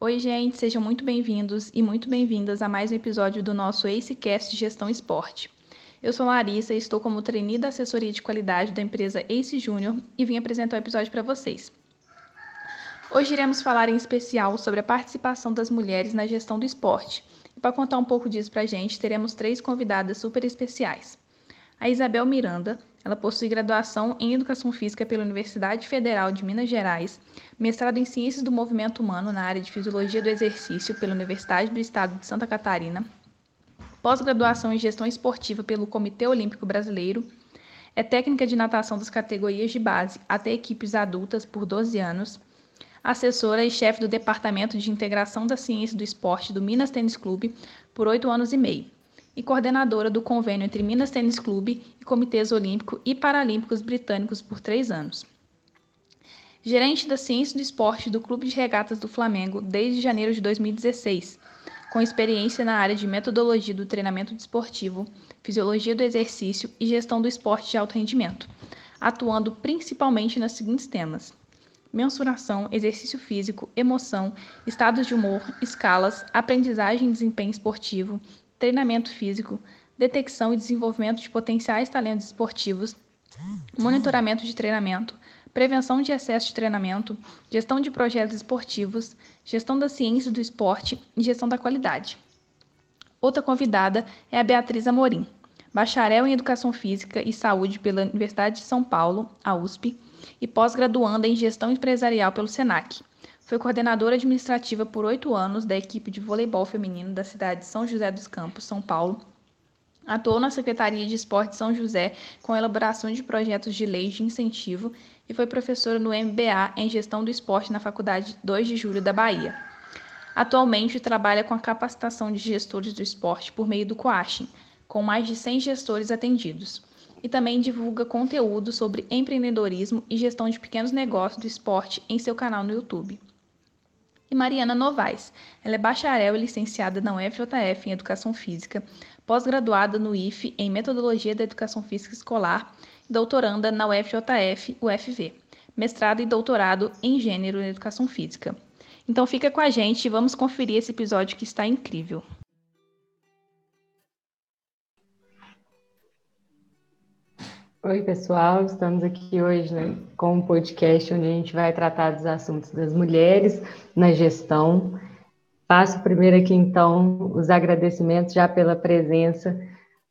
Oi, gente, sejam muito bem-vindos e muito bem-vindas a mais um episódio do nosso AceCast Gestão Esporte. Eu sou Larissa e estou como trainee da assessoria de qualidade da empresa Ace Júnior e vim apresentar o episódio para vocês. Hoje iremos falar em especial sobre a participação das mulheres na gestão do esporte. E para contar um pouco disso para a gente, teremos três convidadas super especiais. A Isabel Miranda, ela possui graduação em Educação Física pela Universidade Federal de Minas Gerais, mestrado em Ciências do Movimento Humano na área de Fisiologia do Exercício pela Universidade do Estado de Santa Catarina, pós-graduação em Gestão Esportiva pelo Comitê Olímpico Brasileiro, é técnica de natação das categorias de base até equipes adultas por 12 anos, assessora e chefe do Departamento de Integração da Ciência do Esporte do Minas Tênis Clube por oito anos e meio e coordenadora do convênio entre Minas Tênis Clube e Comitês Olímpico e Paralímpicos Britânicos por três anos. Gerente da Ciência do Esporte do Clube de Regatas do Flamengo desde janeiro de 2016, com experiência na área de metodologia do treinamento desportivo, fisiologia do exercício e gestão do esporte de alto rendimento, atuando principalmente nos seguintes temas: mensuração, exercício físico, emoção, estados de humor, escalas, aprendizagem e desempenho esportivo, treinamento físico, detecção e desenvolvimento de potenciais talentos esportivos, monitoramento de treinamento, prevenção de excesso de treinamento, gestão de projetos esportivos, gestão da ciência do esporte e gestão da qualidade. Outra convidada é a Beatriz Amorim, bacharel em Educação Física e Saúde pela Universidade de São Paulo, a USP, e pós-graduanda em Gestão Empresarial pelo SENAC. Foi coordenadora administrativa por oito anos da equipe de voleibol feminino da cidade de São José dos Campos, São Paulo. Atuou na Secretaria de Esporte de São José com elaboração de projetos de lei de incentivo e foi professora no MBA em Gestão do Esporte na Faculdade 2 de Julho da Bahia. Atualmente trabalha com a capacitação de gestores do esporte por meio do Coaching, com mais de 100 gestores atendidos. E também divulga conteúdo sobre empreendedorismo e gestão de pequenos negócios do esporte em seu canal no YouTube e Mariana Novaes. Ela é bacharel e licenciada na UFJF em Educação Física, pós-graduada no IFE em Metodologia da Educação Física Escolar e doutoranda na UFJF, UFV, mestrado e doutorado em Gênero em Educação Física. Então fica com a gente e vamos conferir esse episódio que está incrível. Oi, pessoal, estamos aqui hoje né, com um podcast onde a gente vai tratar dos assuntos das mulheres na gestão. Faço primeiro aqui, então, os agradecimentos já pela presença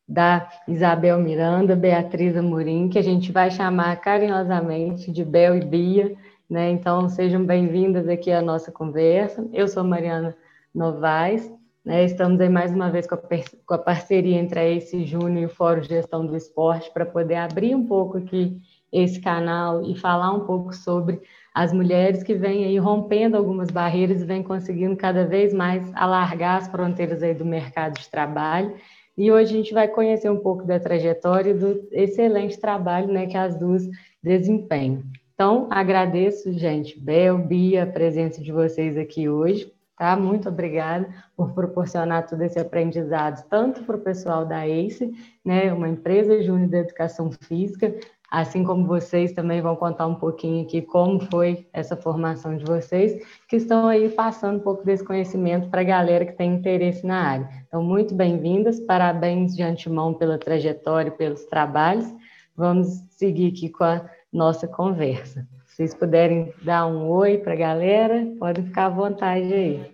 da Isabel Miranda, Beatriz Amorim, que a gente vai chamar carinhosamente de Bel e Bia, né? Então, sejam bem-vindas aqui à nossa conversa. Eu sou Mariana Novaes, né, estamos aí mais uma vez com a, com a parceria entre a Ace Júnior e o Fórum Gestão do Esporte para poder abrir um pouco aqui esse canal e falar um pouco sobre as mulheres que vêm aí rompendo algumas barreiras e vêm conseguindo cada vez mais alargar as fronteiras aí do mercado de trabalho. E hoje a gente vai conhecer um pouco da trajetória e do excelente trabalho né, que as duas desempenham. Então, agradeço, gente, Bel, Bia, a presença de vocês aqui hoje. Tá? Muito obrigada por proporcionar todo esse aprendizado, tanto para o pessoal da ACE, né, uma empresa júnior de educação física, assim como vocês também vão contar um pouquinho aqui como foi essa formação de vocês, que estão aí passando um pouco desse conhecimento para a galera que tem interesse na área. Então, muito bem-vindas, parabéns de antemão pela trajetória e pelos trabalhos. Vamos seguir aqui com a nossa conversa vocês puderem dar um oi para a galera, podem ficar à vontade aí.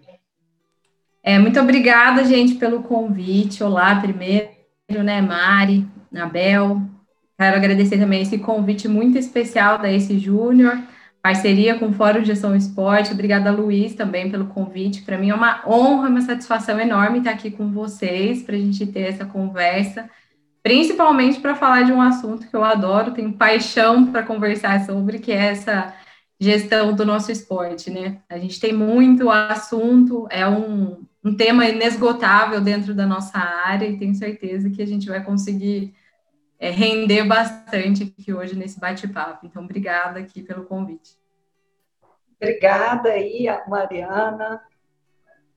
É, muito obrigada, gente, pelo convite. Olá, primeiro, né, Mari, Abel. Quero agradecer também esse convite muito especial da Ace Júnior, parceria com o Fórum Gestão Esporte. Obrigada, Luiz, também pelo convite. Para mim é uma honra, uma satisfação enorme estar aqui com vocês para a gente ter essa conversa principalmente para falar de um assunto que eu adoro, tenho paixão para conversar sobre, que é essa gestão do nosso esporte, né? A gente tem muito assunto, é um, um tema inesgotável dentro da nossa área e tenho certeza que a gente vai conseguir é, render bastante aqui hoje nesse bate-papo. Então, obrigada aqui pelo convite. Obrigada aí, Mariana,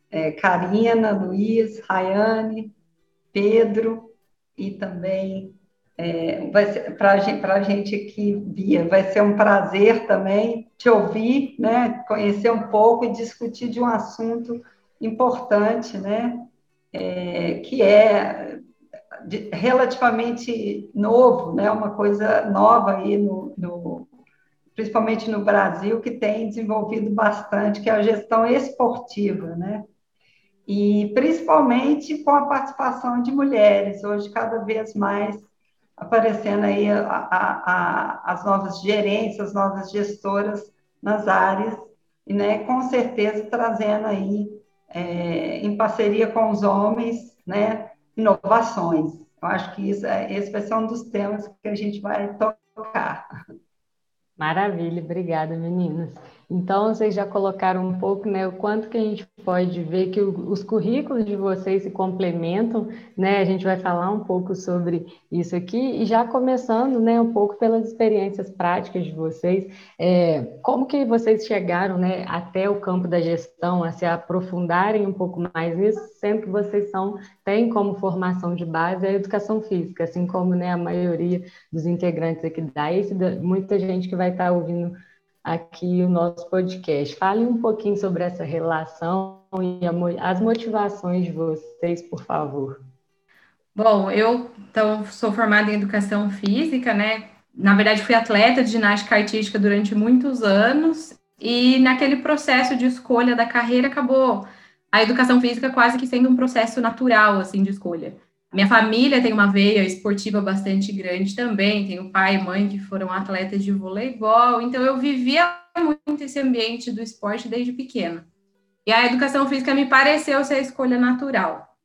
é, Karina, Luiz, Rayane, Pedro, e também É, para a gente aqui via, vai ser um prazer também te ouvir, né, conhecer um pouco e discutir de um assunto importante, né, é, que é relativamente novo, né, uma coisa nova aí no, no, principalmente no Brasil, que tem desenvolvido bastante, que é a gestão esportiva, né, e principalmente com a participação de mulheres, hoje cada vez mais aparecendo aí a, a, a, as novas gerências, as novas gestoras nas áreas, e né, com certeza trazendo aí, é, em parceria com os homens, né, inovações. Eu acho que isso, é, esse vai ser um dos temas que a gente vai tocar. Maravilha, obrigada, meninas. Então, vocês já colocaram um pouco, né, o quanto que a gente pode ver que o, os currículos de vocês se complementam, né? A gente vai falar um pouco sobre isso aqui e já começando, né, um pouco pelas experiências práticas de vocês, é, como que vocês chegaram, né, até o campo da gestão, a se aprofundarem um pouco mais nisso, sendo que vocês são têm como formação de base a educação física, assim como, né, a maioria dos integrantes aqui da ACE, muita gente que vai estar ouvindo aqui o nosso podcast. Fale um pouquinho sobre essa relação e as motivações de vocês, por favor. Bom, eu então, sou formada em educação física, né? Na verdade, fui atleta de ginástica artística durante muitos anos e naquele processo de escolha da carreira acabou a educação física quase que sendo um processo natural assim de escolha. Minha família tem uma veia esportiva bastante grande também, tenho pai e mãe que foram atletas de voleibol, então eu vivia muito esse ambiente do esporte desde pequena. E a educação física me pareceu ser a escolha natural.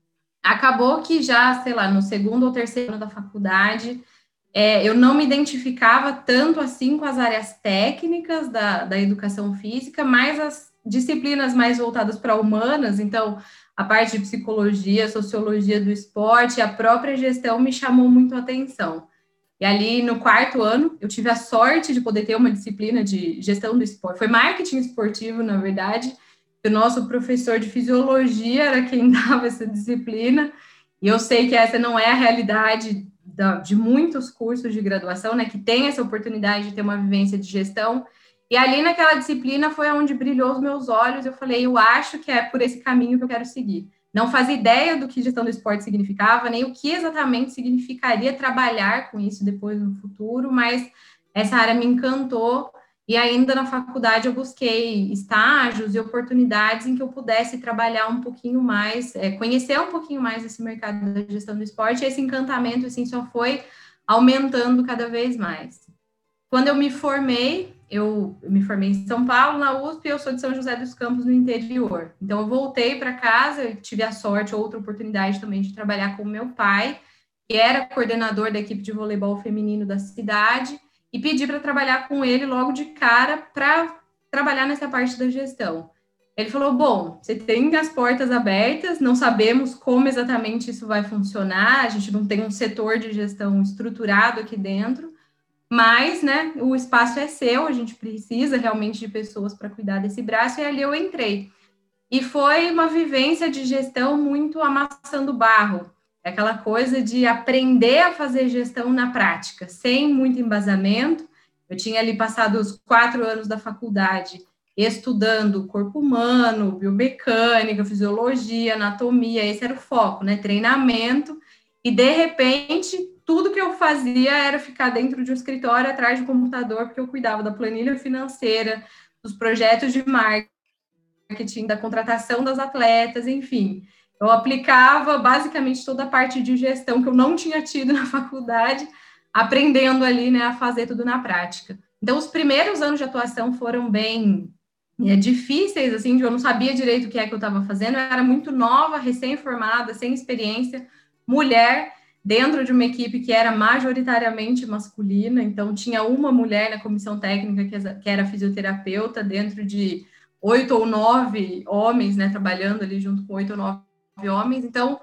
Acabou que já, sei lá, no segundo ou terceiro ano da faculdade, é, eu não me identificava tanto assim com as áreas técnicas da, da educação física, mas as disciplinas mais voltadas para humanas, então a parte de psicologia, sociologia do esporte, a própria gestão me chamou muito a atenção. E ali no quarto ano, eu tive a sorte de poder ter uma disciplina de gestão do esporte. Foi marketing esportivo, na verdade. O nosso professor de fisiologia era quem dava essa disciplina. E eu sei que essa não é a realidade de muitos cursos de graduação, né, que tem essa oportunidade de ter uma vivência de gestão. E ali naquela disciplina foi onde brilhou os meus olhos. Eu falei, eu acho que é por esse caminho que eu quero seguir. Não fazia ideia do que gestão do esporte significava, nem o que exatamente significaria trabalhar com isso depois no futuro, mas essa área me encantou. E ainda na faculdade eu busquei estágios e oportunidades em que eu pudesse trabalhar um pouquinho mais, é, conhecer um pouquinho mais esse mercado da gestão do esporte. E esse encantamento assim só foi aumentando cada vez mais. Quando eu me formei, eu, me formei em São Paulo, na USP, e eu sou de São José dos Campos, no interior. Então, eu voltei para casa, tive a sorte, outra oportunidade também de trabalhar com meu pai, que era coordenador da equipe de voleibol feminino da cidade, e pedi para trabalhar com ele logo de cara para trabalhar nessa parte da gestão. Ele falou: Bom, você tem as portas abertas, não sabemos como exatamente isso vai funcionar, a gente não tem um setor de gestão estruturado aqui dentro, mas, né, o espaço é seu, a gente precisa realmente de pessoas para cuidar desse braço, e ali eu entrei. E foi uma vivência de gestão muito amassando barro, aquela coisa de aprender a fazer gestão na prática, sem muito embasamento. Eu tinha ali passado os quatro anos da faculdade estudando corpo humano, biomecânica, fisiologia, anatomia, esse era o foco, né? Treinamento, e de repente tudo que eu fazia era ficar dentro de um escritório atrás de computador, porque eu cuidava da planilha financeira, dos projetos de marketing, da contratação das atletas, enfim. Eu aplicava basicamente toda a parte de gestão que eu não tinha tido na faculdade, aprendendo ali, né, a fazer tudo na prática. Então, os primeiros anos de atuação foram bem é, difíceis, assim, eu não sabia direito o que é que eu estava fazendo, eu era muito nova, recém-formada, sem experiência, mulher, dentro de uma equipe que era majoritariamente masculina, então tinha uma mulher na comissão técnica que era fisioterapeuta, dentro de oito ou nove homens, né, trabalhando ali junto com oito ou nove homens, então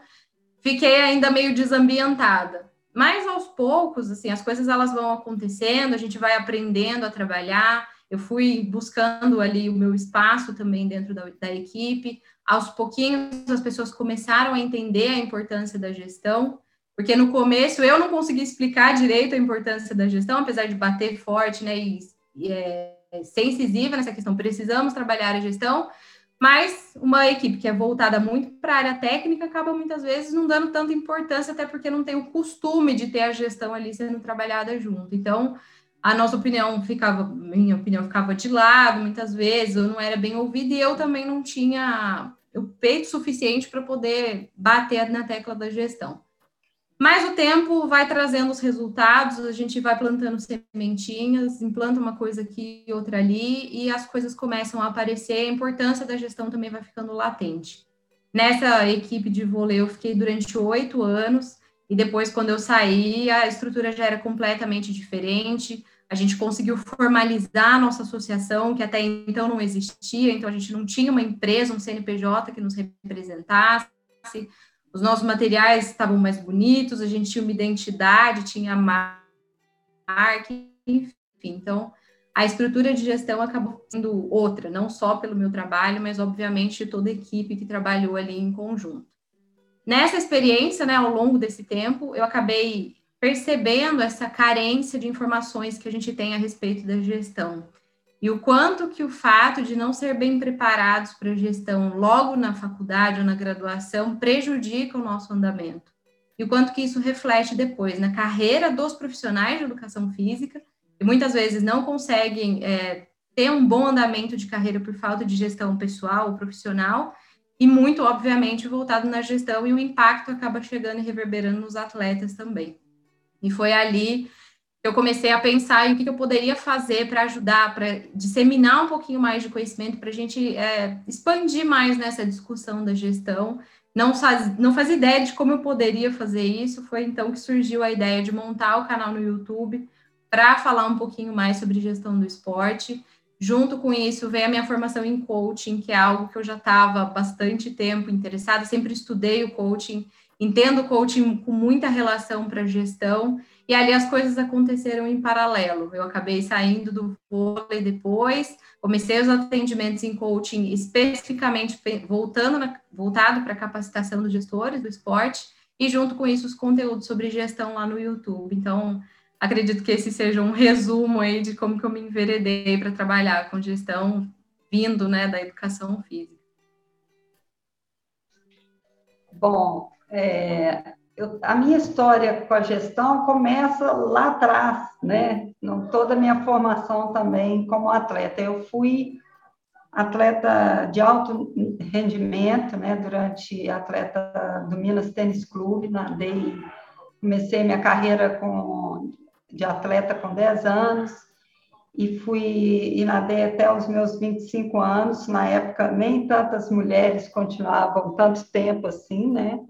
fiquei ainda meio desambientada. Mas aos poucos, assim, as coisas elas vão acontecendo, a gente vai aprendendo a trabalhar. Eu fui buscando ali o meu espaço também dentro da, da equipe. Aos pouquinhos as pessoas começaram a entender a importância da gestão Porque no começo eu não consegui explicar direito a importância da gestão, apesar de bater forte, né, e, e é, ser incisiva nessa questão, precisamos trabalhar a gestão, mas uma equipe que é voltada muito para a área técnica acaba muitas vezes não dando tanta importância, até porque não tem o costume de ter a gestão ali sendo trabalhada junto. Então, a nossa opinião ficava, minha opinião ficava de lado muitas vezes, eu não era bem ouvida e eu também não tinha o peito suficiente para poder bater na tecla da gestão. Mas o tempo vai trazendo os resultados, a gente vai plantando sementinhas, implanta uma coisa aqui, outra ali, e as coisas começam a aparecer, a importância da gestão também vai ficando latente. Nessa equipe de vôlei eu fiquei durante oito anos, e depois, quando eu saí, a estrutura já era completamente diferente, a gente conseguiu formalizar a nossa associação, que até então não existia, então a gente não tinha uma empresa, um CNPJ que nos representasse, os nossos materiais estavam mais bonitos, a gente tinha uma identidade, tinha marca, enfim. Então, a estrutura de gestão acabou sendo outra, não só pelo meu trabalho, mas obviamente toda a equipe que trabalhou ali em conjunto. Nessa experiência, né, ao longo desse tempo, eu acabei percebendo essa carência de informações que a gente tem a respeito da gestão e o quanto que o fato de não ser bem preparados para a gestão logo na faculdade ou na graduação prejudica o nosso andamento. E o quanto que isso reflete depois na carreira dos profissionais de educação física, que muitas vezes não conseguem é, ter um bom andamento de carreira por falta de gestão pessoal ou profissional, e muito, obviamente, voltado na gestão, e o impacto acaba chegando e reverberando nos atletas também. E foi ali eu comecei a pensar em o que eu poderia fazer para ajudar, para disseminar um pouquinho mais de conhecimento, para a gente é, expandir mais nessa discussão da gestão. Não faz, não faz ideia de como eu poderia fazer isso. Foi então que surgiu a ideia de montar o canal no YouTube para falar um pouquinho mais sobre gestão do esporte. Junto com isso, veio a minha formação em coaching, que é algo que eu já estava bastante tempo interessada, sempre estudei o coaching, entendo o coaching com muita relação para gestão e ali as coisas aconteceram em paralelo. Eu acabei saindo do vôlei depois, comecei os atendimentos em coaching especificamente voltando na, voltado para a capacitação dos gestores do esporte e junto com isso os conteúdos sobre gestão lá no YouTube. Então, acredito que esse seja um resumo aí de como que eu me enveredei para trabalhar com gestão vindo, né, da educação física. Bom, é, eu, a minha história com a gestão começa lá atrás, né? Toda a minha formação também como atleta. Eu fui atleta de alto rendimento, né? Durante atleta do Minas Tênis Clube, nadei, comecei minha carreira com, de atleta com 10 anos e fui e nadei até os meus 25 anos. Na época, nem tantas mulheres continuavam tanto tempo assim, né?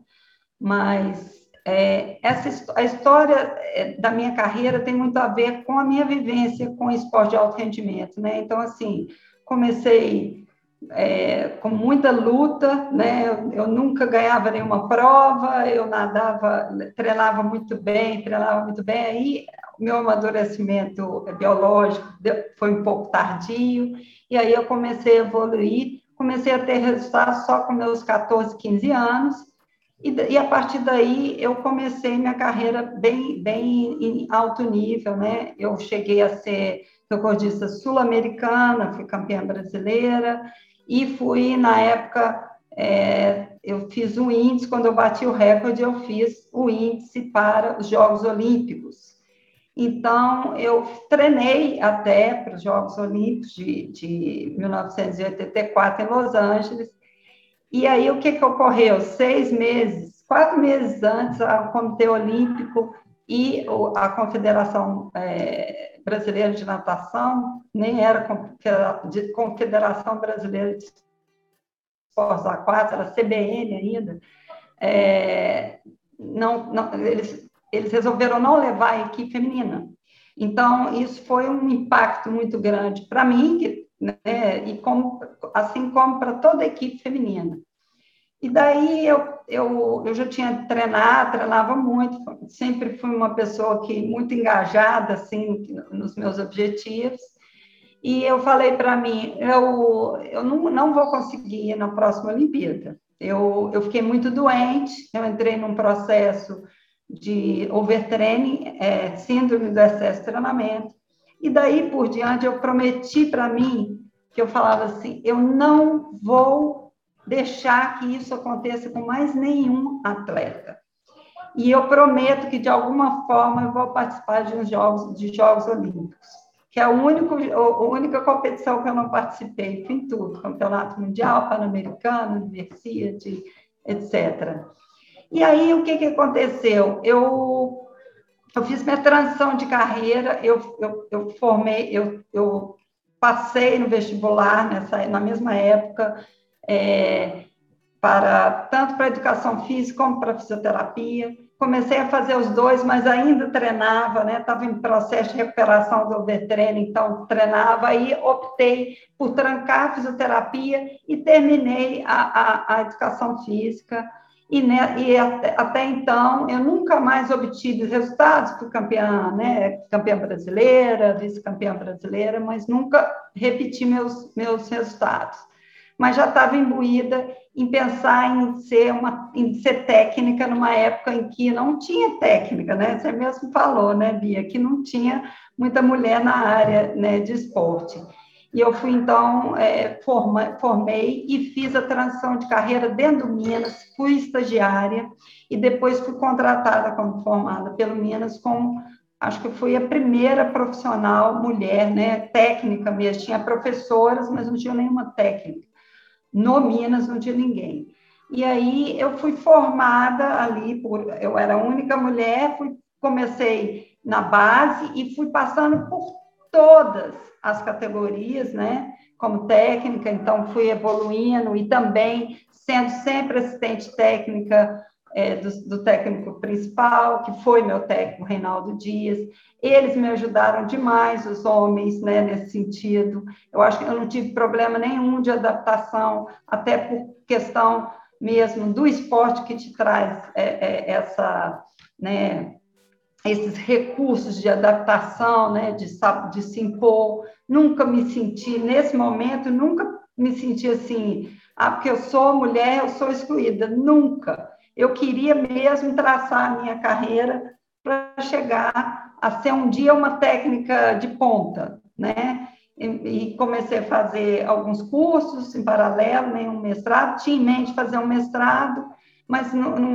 Mas é, essa a história é, da minha carreira tem muito a ver com a minha vivência com esporte de alto rendimento, né? Então, assim, comecei é, com muita luta, né? Eu, eu, nunca ganhava nenhuma prova, eu nadava, treinava muito bem, treinava muito bem. Aí, meu amadurecimento biológico foi um pouco tardio, e aí eu comecei a evoluir, comecei a ter resultados só com meus 14, 15 anos, e, e, a partir daí eu comecei minha carreira bem, bem em alto nível, né? Eu cheguei a ser recordista sul-americana, fui campeã brasileira e fui na época é, eu fiz um índice quando eu bati o recorde eu fiz o índice para os Jogos Olímpicos. Então eu treinei até para os Jogos Olímpicos de, de 1984 em Los Angeles e aí, o que, que ocorreu? Seis meses, quatro meses antes, o Comitê Olímpico e a Confederação é, Brasileira de Natação, nem era Confederação Brasileira de Esportes Aquáticos, era CBN ainda, é, não, não, eles, eles resolveram não levar a equipe feminina. Então, isso foi um impacto muito grande para mim, que né? E como, assim como para toda a equipe feminina. E daí eu, eu, eu já tinha treinado, treinava muito, sempre fui uma pessoa que muito engajada assim nos meus objetivos. E eu falei para mim, eu, eu não, não vou conseguir ir na próxima Olimpíada. Eu, eu fiquei muito doente, eu entrei num processo de overtraining, é, síndrome do excesso de treinamento. E daí por diante eu prometi para mim que eu falava assim, eu não vou deixar que isso aconteça com mais nenhum atleta. E eu prometo que de alguma forma eu vou participar de uns jogos de Jogos Olímpicos, que é a única, a única competição que eu não participei, em tudo, campeonato mundial, pan-americano, universidade, etc. E aí, o que, que aconteceu? Eu, eu fiz minha transição de carreira, eu, eu, eu formei, eu, eu passei no vestibular nessa, na mesma época, é, para tanto para educação física como para fisioterapia. Comecei a fazer os dois, mas ainda treinava, né? Estava em processo de recuperação do overtraining, então treinava. Aí optei por trancar a fisioterapia e terminei a, a, a educação física. E, né, e até, até, então eu nunca mais obtive resultados, fui campeã, né, campeã brasileira, vice-campeã brasileira, mas nunca repeti meus, meus resultados. Mas já estava imbuída em pensar em ser, uma, em ser técnica numa época em que não tinha técnica, né? Você mesmo falou, né, Bia, que não tinha muita mulher na área né, de esporte. E eu fui, então, é, forma, formei e fiz a transição de carreira dentro do Minas, fui estagiária e depois fui contratada como formada pelo Minas como, acho que fui a primeira profissional mulher, né, técnica mesmo, tinha professoras, mas não tinha nenhuma técnica. No Minas não tinha ninguém. E aí eu fui formada ali, por, eu era a única mulher, fui, comecei na base e fui passando por todas as categorias, né? Como técnica, então fui evoluindo e também sendo sempre assistente técnica é, do, do, técnico principal, que foi meu técnico, Reinaldo Dias. Eles me ajudaram demais, os homens, né, nesse sentido. Eu acho que eu não tive problema nenhum de adaptação, até por questão mesmo do esporte que te traz é, é, essa, né, esses recursos de adaptação, né, de, de se impor. Nunca me senti, nesse momento, nunca me senti assim, ah, porque eu sou mulher, eu sou excluída. Nunca. Eu queria mesmo traçar a minha carreira para chegar a ser um dia uma técnica de ponta, né? E, comecei a fazer alguns cursos em paralelo, nenhum mestrado, tinha em mente fazer um mestrado, mas não, não,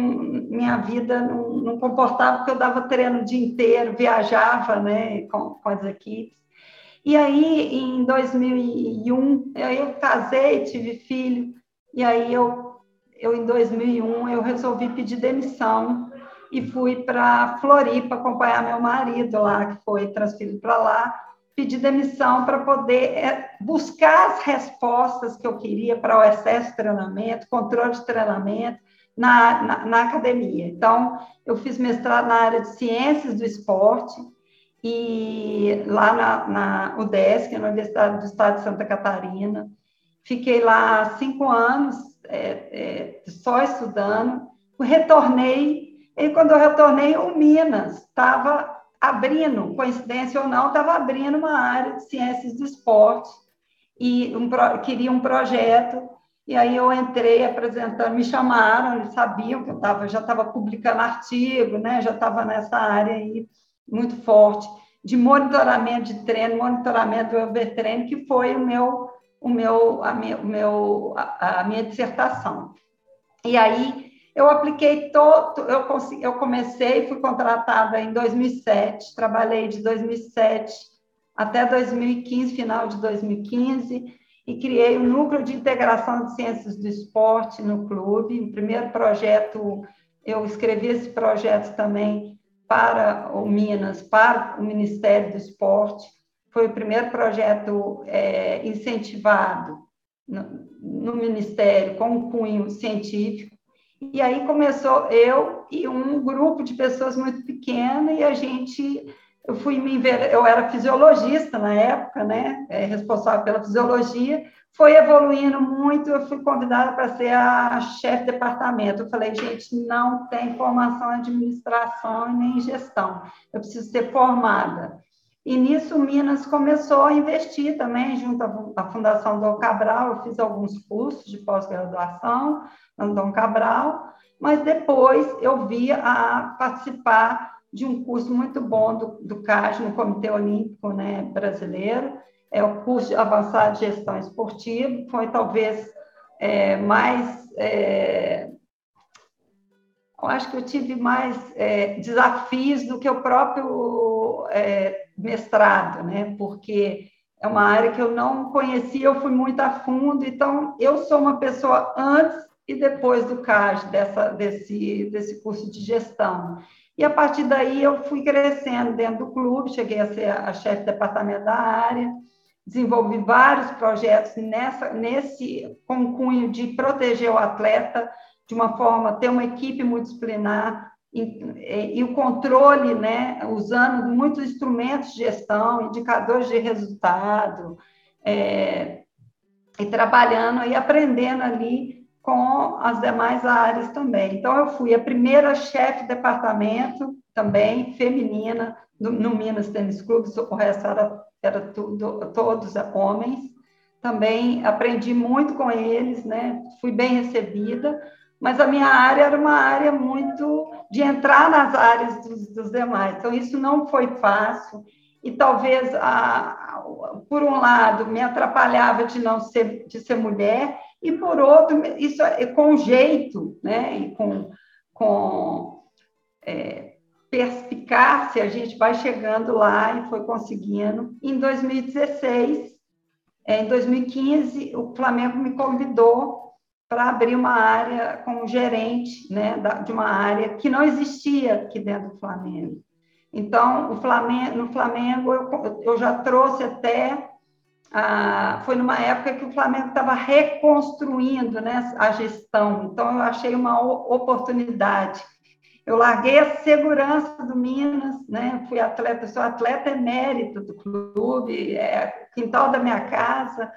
minha vida não, não, comportava, porque eu dava treino o dia inteiro, viajava né, com, com as equipes. E aí, em 2001, eu casei, tive filho, e aí eu, eu em 2001, eu resolvi pedir demissão e fui para Floripa acompanhar meu marido lá, que foi transferido para lá, pedir demissão para poder é, buscar as respostas que eu queria para o excesso de treinamento, controle de treinamento, na, na, na, academia. Então, eu fiz mestrado na área de ciências do esporte e lá na, na UDESC, na Universidade do Estado de Santa Catarina. Fiquei lá cinco anos é, é, só estudando. Retornei, e quando eu retornei, o Minas estava abrindo, coincidência ou não, estava abrindo uma área de ciências do esporte e um, queria um projeto e aí eu entrei apresentando, me chamaram, eles sabiam que eu tava, já estava publicando artigo, né? já estava nessa área aí muito forte de monitoramento de treino, monitoramento do overtraining, que foi o meu, o meu, a minha, o meu, a, a minha dissertação. E aí eu apliquei todo, eu, consegui, eu comecei, fui contratada em 2007, trabalhei de 2007 até 2015, final de 2015, e criei o um Núcleo de Integração de Ciências do Esporte no clube. O primeiro projeto, eu escrevi esse projeto também para o Minas, para o Ministério do Esporte. Foi o primeiro projeto é, incentivado no, no Ministério com um cunho científico. E aí começou eu e um grupo de pessoas muito pequeno e a gente eu fui me eu era fisiologista na época, né, é, responsável pela fisiologia, foi evoluindo muito, eu fui convidada para ser a chefe de departamento. Eu falei, gente, não tem formação em administração e nem em gestão, eu preciso ser formada. E nisso, Minas começou a investir também, junto à Fundação Dom Cabral. Eu fiz alguns cursos de pós-graduação no Dom Cabral, mas depois eu vi a participar de um curso muito bom do, do CAG, no Comitê Olímpico né, Brasileiro, é o curso de avançado de gestão esportiva, foi talvez é, mais. É, eu acho que eu tive mais é, desafios do que o próprio é, mestrado, né? Porque é uma área que eu não conhecia, eu fui muito a fundo, então eu sou uma pessoa antes e depois do CAS, dessa, desse, desse curso de gestão. E a partir daí eu fui crescendo dentro do clube, cheguei a ser a chefe de departamento da área, desenvolvi vários projetos nessa, nesse com cunho de proteger o atleta de uma forma, ter uma equipe multidisciplinar, e, e, o controle, né, usando muitos instrumentos de gestão, indicadores de resultado, é, e trabalhando e aprendendo ali com as demais áreas também. Então, eu fui a primeira chefe de departamento também, feminina, no, Minas Tênis Clube, o resto era, era tudo, todos homens. Também aprendi muito com eles, né? fui bem recebida, mas a minha área era uma área muito de entrar nas áreas dos, dos demais. Então, isso não foi fácil. E talvez, a, por um lado, me atrapalhava de não ser, de ser mulher, e por outro, isso é com jeito, né? E com, com é, perspicácia, a gente vai chegando lá e foi conseguindo. Em 2016, é, em 2015, o Flamengo me convidou para abrir uma área como gerente né, de uma área que não existia aqui dentro do Flamengo. Então, o Flamengo, no Flamengo, eu, eu já trouxe até. Ah, foi numa época que o Flamengo estava reconstruindo né, a gestão, então eu achei uma oportunidade. Eu larguei a segurança do Minas, né? fui atleta, sou atleta emérito do clube, é quintal da minha casa,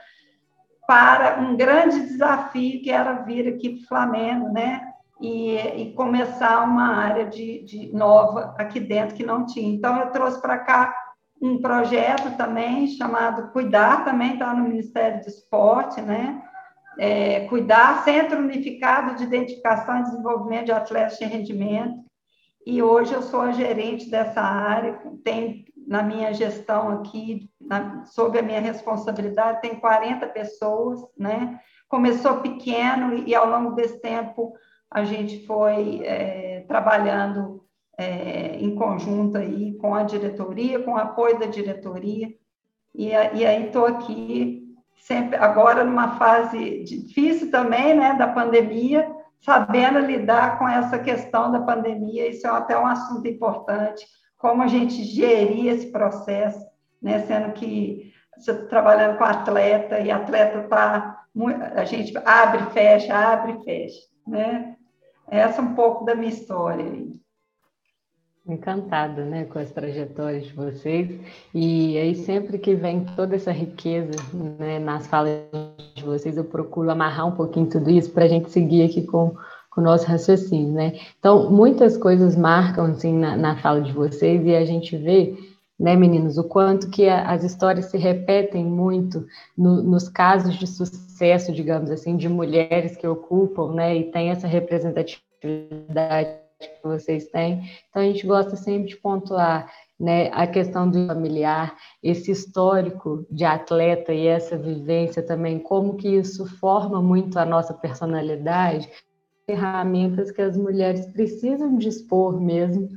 para um grande desafio que era vir aqui para o Flamengo, né? E, e, começar uma área de, de, nova aqui dentro que não tinha. Então, eu trouxe para cá um projeto também chamado Cuidar, também está no Ministério do Esporte, né? É, Cuidar, Centro Unificado de Identificação e Desenvolvimento de Atletas de Rendimento. E hoje eu sou a gerente dessa área, tem na minha gestão aqui, na, sob a minha responsabilidade, tem 40 pessoas, né? Começou pequeno e, e ao longo desse tempo a gente foi é, trabalhando é, em conjunto aí com a diretoria, com o apoio da diretoria, e, e aí estou aqui sempre agora numa fase difícil também, né, da pandemia, sabendo lidar com essa questão da pandemia, isso é até um assunto importante, como a gente gerir esse processo, né? sendo que está trabalhando com atleta e atleta está. A gente abre, fecha, abre, fecha. Né? Essa é um pouco da minha história. Encantada né, com as trajetórias de vocês. E aí, sempre que vem toda essa riqueza né, nas falas de vocês, eu procuro amarrar um pouquinho tudo isso para a gente seguir aqui com com o nosso raciocínio, né? Então, muitas coisas marcam, assim, na, na fala de vocês e a gente vê, né, meninos, o quanto que a, as histórias se repetem muito no, nos casos de sucesso, digamos assim, de mulheres que ocupam, né, e tem essa representatividade que vocês têm. Então, a gente gosta sempre de pontuar né, a questão do familiar, esse histórico de atleta e essa vivência também, como que isso forma muito a nossa personalidade, ferramentas que as mulheres precisam dispor mesmo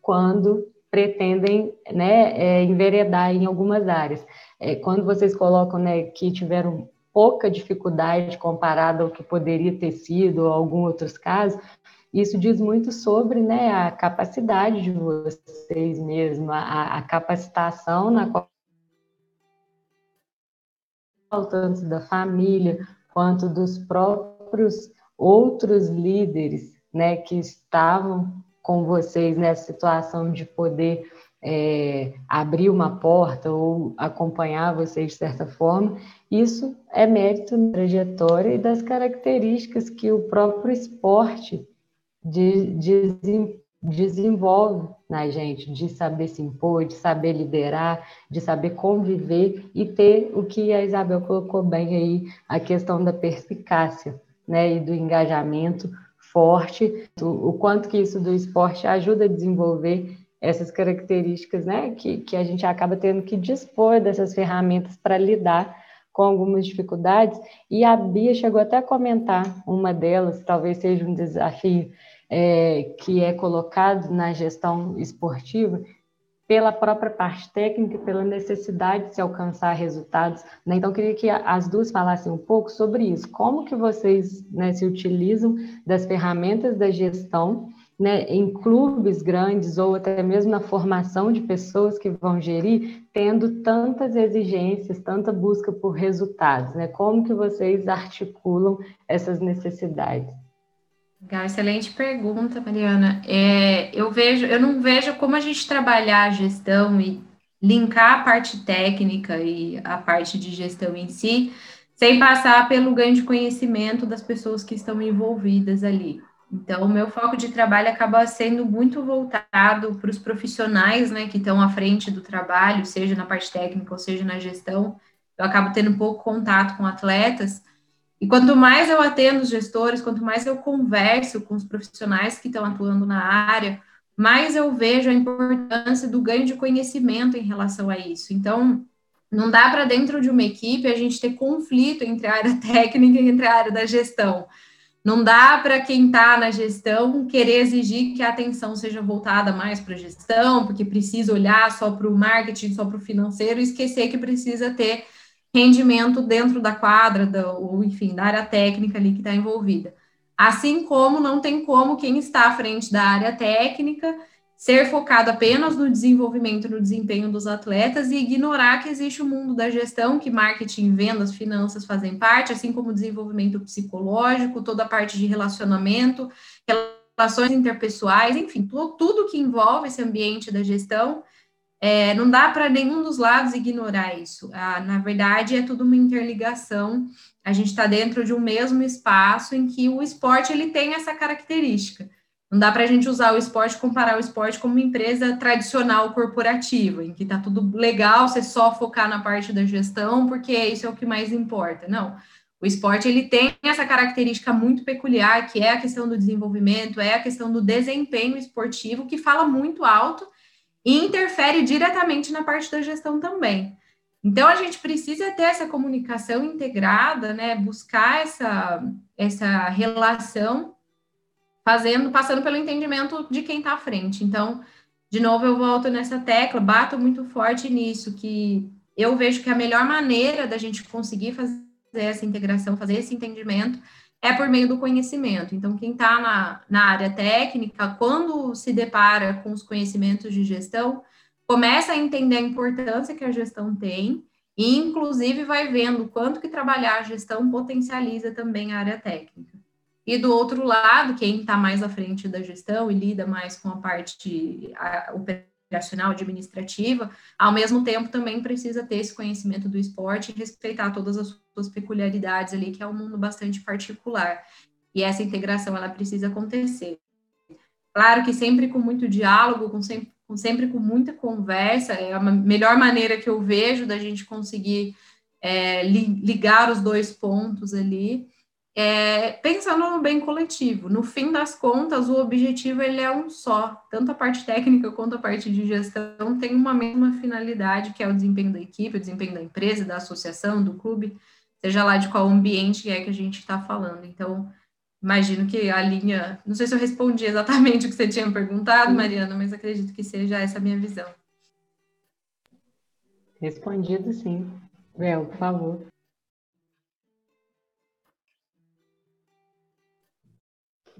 quando pretendem né, é, enveredar em algumas áreas. É, quando vocês colocam né, que tiveram pouca dificuldade comparada ao que poderia ter sido ou algum outros casos, isso diz muito sobre né, a capacidade de vocês mesmo, a, a capacitação na qual tanto da família quanto dos próprios outros líderes né, que estavam com vocês nessa situação de poder é, abrir uma porta ou acompanhar vocês de certa forma, isso é mérito da trajetória e das características que o próprio esporte de, desempenha desenvolve na gente, de saber se impor, de saber liderar, de saber conviver e ter o que a Isabel colocou bem aí, a questão da perspicácia, né, e do engajamento forte, o quanto que isso do esporte ajuda a desenvolver essas características, né, que, que a gente acaba tendo que dispor dessas ferramentas para lidar com algumas dificuldades, e a Bia chegou até a comentar uma delas, talvez seja um desafio é, que é colocado na gestão esportiva, pela própria parte técnica, pela necessidade de se alcançar resultados. Né? Então, queria que as duas falassem um pouco sobre isso. Como que vocês né, se utilizam das ferramentas da gestão né, em clubes grandes ou até mesmo na formação de pessoas que vão gerir, tendo tantas exigências, tanta busca por resultados, né? Como que vocês articulam essas necessidades? Legal, excelente pergunta, Mariana. É, eu vejo, eu não vejo como a gente trabalhar a gestão e linkar a parte técnica e a parte de gestão em si, sem passar pelo ganho de conhecimento das pessoas que estão envolvidas ali. Então, o meu foco de trabalho acaba sendo muito voltado para os profissionais, né, que estão à frente do trabalho, seja na parte técnica ou seja na gestão. Eu acabo tendo pouco contato com atletas. E quanto mais eu atendo os gestores, quanto mais eu converso com os profissionais que estão atuando na área, mais eu vejo a importância do ganho de conhecimento em relação a isso. Então, não dá para dentro de uma equipe a gente ter conflito entre a área técnica e entre a área da gestão. Não dá para quem está na gestão querer exigir que a atenção seja voltada mais para a gestão, porque precisa olhar só para o marketing, só para o financeiro, e esquecer que precisa ter rendimento dentro da quadra, da, ou enfim, da área técnica ali que está envolvida. Assim como não tem como quem está à frente da área técnica ser focado apenas no desenvolvimento, no desempenho dos atletas e ignorar que existe o mundo da gestão, que marketing, vendas, finanças fazem parte, assim como desenvolvimento psicológico, toda a parte de relacionamento, relações interpessoais, enfim, tudo que envolve esse ambiente da gestão. É, não dá para nenhum dos lados ignorar isso. Ah, na verdade, é tudo uma interligação. A gente está dentro de um mesmo espaço em que o esporte ele tem essa característica não dá para a gente usar o esporte, comparar o esporte como uma empresa tradicional corporativa, em que está tudo legal, você só focar na parte da gestão, porque isso é o que mais importa. Não. O esporte ele tem essa característica muito peculiar, que é a questão do desenvolvimento, é a questão do desempenho esportivo, que fala muito alto e interfere diretamente na parte da gestão também. Então a gente precisa ter essa comunicação integrada, né? Buscar essa, essa relação fazendo, passando pelo entendimento de quem está à frente. Então, de novo, eu volto nessa tecla, bato muito forte nisso, que eu vejo que a melhor maneira da gente conseguir fazer essa integração, fazer esse entendimento, é por meio do conhecimento. Então, quem está na, na área técnica, quando se depara com os conhecimentos de gestão, começa a entender a importância que a gestão tem, e inclusive vai vendo quanto que trabalhar a gestão potencializa também a área técnica. E do outro lado, quem está mais à frente da gestão e lida mais com a parte operacional, administrativa, ao mesmo tempo também precisa ter esse conhecimento do esporte e respeitar todas as suas peculiaridades ali, que é um mundo bastante particular. E essa integração, ela precisa acontecer. Claro que sempre com muito diálogo, com sempre, com sempre com muita conversa, é a melhor maneira que eu vejo da gente conseguir é, ligar os dois pontos ali, é, pensando no bem coletivo. No fim das contas, o objetivo ele é um só. Tanto a parte técnica quanto a parte de gestão tem uma mesma finalidade, que é o desempenho da equipe, o desempenho da empresa, da associação, do clube, seja lá de qual ambiente é que a gente está falando. Então, imagino que a linha. Não sei se eu respondi exatamente o que você tinha perguntado, Mariana, mas acredito que seja essa a minha visão. Respondido, sim. Bel, por favor.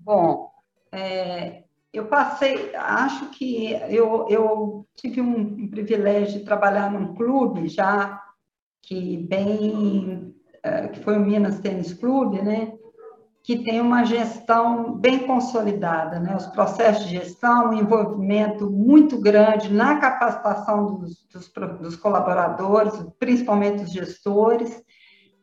Bom, é, eu passei, acho que eu, eu tive um, privilégio de trabalhar num clube já que bem, é, que foi o Minas Tênis Clube, né? Que tem uma gestão bem consolidada, né? Os processos de gestão, um envolvimento muito grande na capacitação dos, dos, dos colaboradores, principalmente os gestores,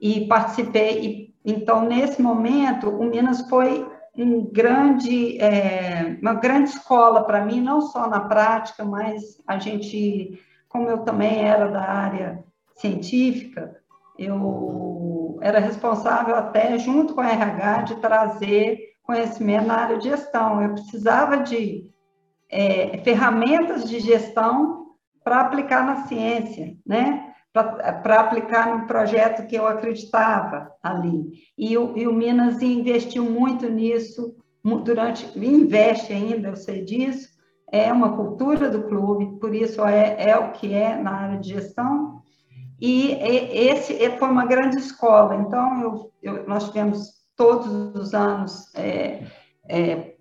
e participei. E, então, nesse momento, o Minas foi um grande, é, uma grande escola para mim, não só na prática, mas a gente, como eu também era da área científica, eu era responsável até, junto com a RH, de trazer conhecimento na área de gestão. Eu precisava de é, ferramentas de gestão para aplicar na ciência, né? Para aplicar no projeto que eu acreditava ali. E o, e o Minas investiu muito nisso, durante, investe ainda, eu sei disso, é uma cultura do clube, por isso é, é o que é na área de gestão, e esse foi uma grande escola. Então, eu, eu, nós tivemos todos os anos é, é,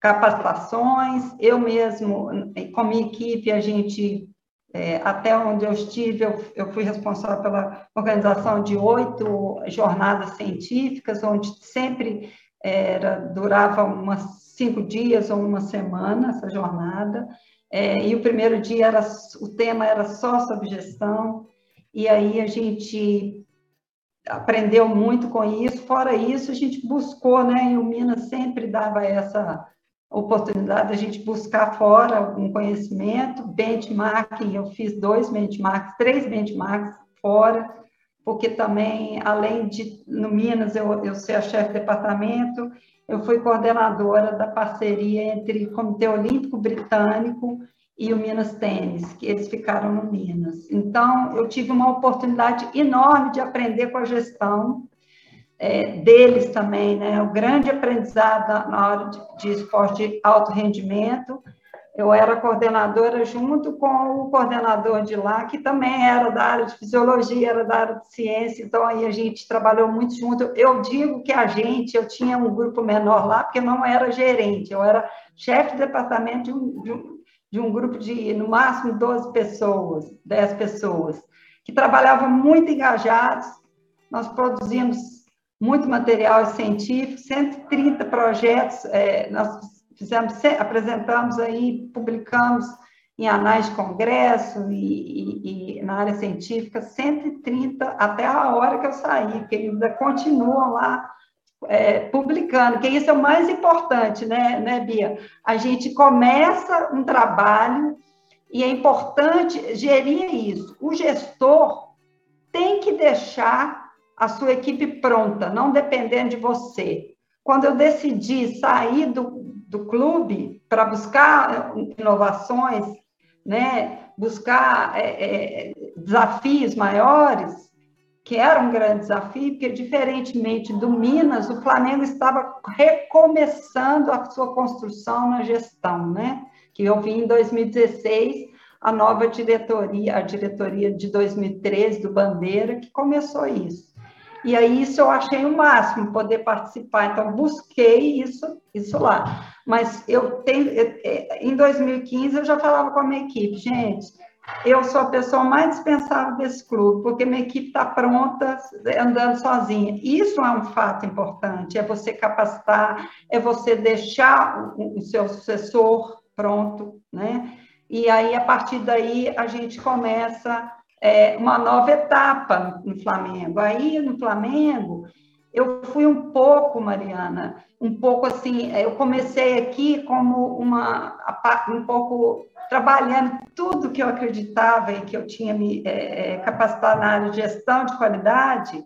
capacitações. Eu mesmo, com minha equipe, a gente, é, até onde eu estive, eu, eu fui responsável pela organização de oito jornadas científicas, onde sempre era, durava umas cinco dias ou uma semana essa jornada. É, e o primeiro dia era, o tema era só sobre gestão e aí a gente aprendeu muito com isso. Fora isso, a gente buscou, né? E o Minas sempre dava essa oportunidade de a gente buscar fora algum conhecimento, benchmarking, eu fiz dois benchmarks, três benchmarks fora, porque também, além de, no Minas, eu, eu ser a chefe de departamento, eu fui coordenadora da parceria entre o Comitê Olímpico Britânico e o Minas Tênis, que eles ficaram no Minas. Então, eu tive uma oportunidade enorme de aprender com a gestão é, deles também, né? O grande aprendizado na hora de, de esporte de alto rendimento. Eu era coordenadora junto com o coordenador de lá, que também era da área de fisiologia, era da área de ciência, então aí a gente trabalhou muito junto. Eu digo que a gente, eu tinha um grupo menor lá, porque não era gerente, eu era chefe de departamento de um, de um de um grupo de, no máximo, 12 pessoas, 10 pessoas, que trabalhavam muito engajados. Nós produzimos muito material científico, 130 projetos, é, nós fizemos, apresentamos aí, publicamos em anais de congresso e, e, e, na área científica, 130 até a hora que eu saí, porque ainda continuam lá é, publicando, que isso é o mais importante, né, né, Bia? A gente começa um trabalho e é importante gerir isso. O gestor tem que deixar a sua equipe pronta, não dependendo de você. Quando eu decidi sair do, do clube para buscar inovações, né, buscar é, é, desafios maiores, que era um grande desafio, porque, diferentemente do Minas, o Flamengo estava recomeçando a sua construção na gestão, né? Que eu vi em 2016 a nova diretoria, a diretoria de 2013 do Bandeira, que começou isso. E aí isso eu achei o máximo poder participar, então busquei isso, isso lá. Mas eu tenho, é, em 2015 eu já falava com a minha equipe, gente, eu sou a pessoa mais dispensável desse clube, porque minha equipe está pronta, andando sozinha. Isso é um fato importante, é você capacitar, é você deixar o, seu sucessor pronto, né? E aí, a partir daí, a gente começa é, uma nova etapa no Flamengo. Aí, no Flamengo, eu fui um pouco, Mariana, um pouco assim, eu comecei aqui como uma, um pouco trabalhando tudo que eu acreditava e que eu tinha me é, é, capacitado na área de gestão de qualidade,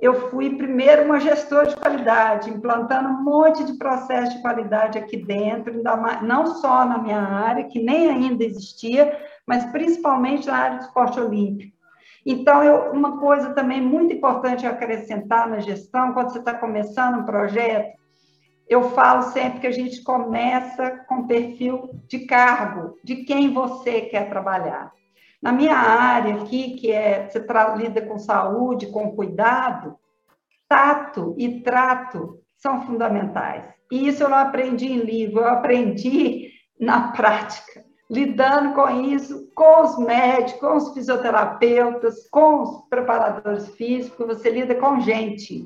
eu fui primeiro uma gestora de qualidade, implantando um monte de processo de qualidade aqui dentro, não só na minha área, que nem ainda existia, mas principalmente na área do esporte olímpico. Então, eu, uma coisa também muito importante acrescentar na gestão, quando você está começando um projeto, eu falo sempre que a gente começa com perfil de cargo, de quem você quer trabalhar. Na minha área aqui, que é você lida com saúde, com cuidado, tato e trato são fundamentais. E isso eu não aprendi em livro, eu aprendi na prática, lidando com isso, com os médicos, com os fisioterapeutas, com os preparadores físicos, você lida com gente.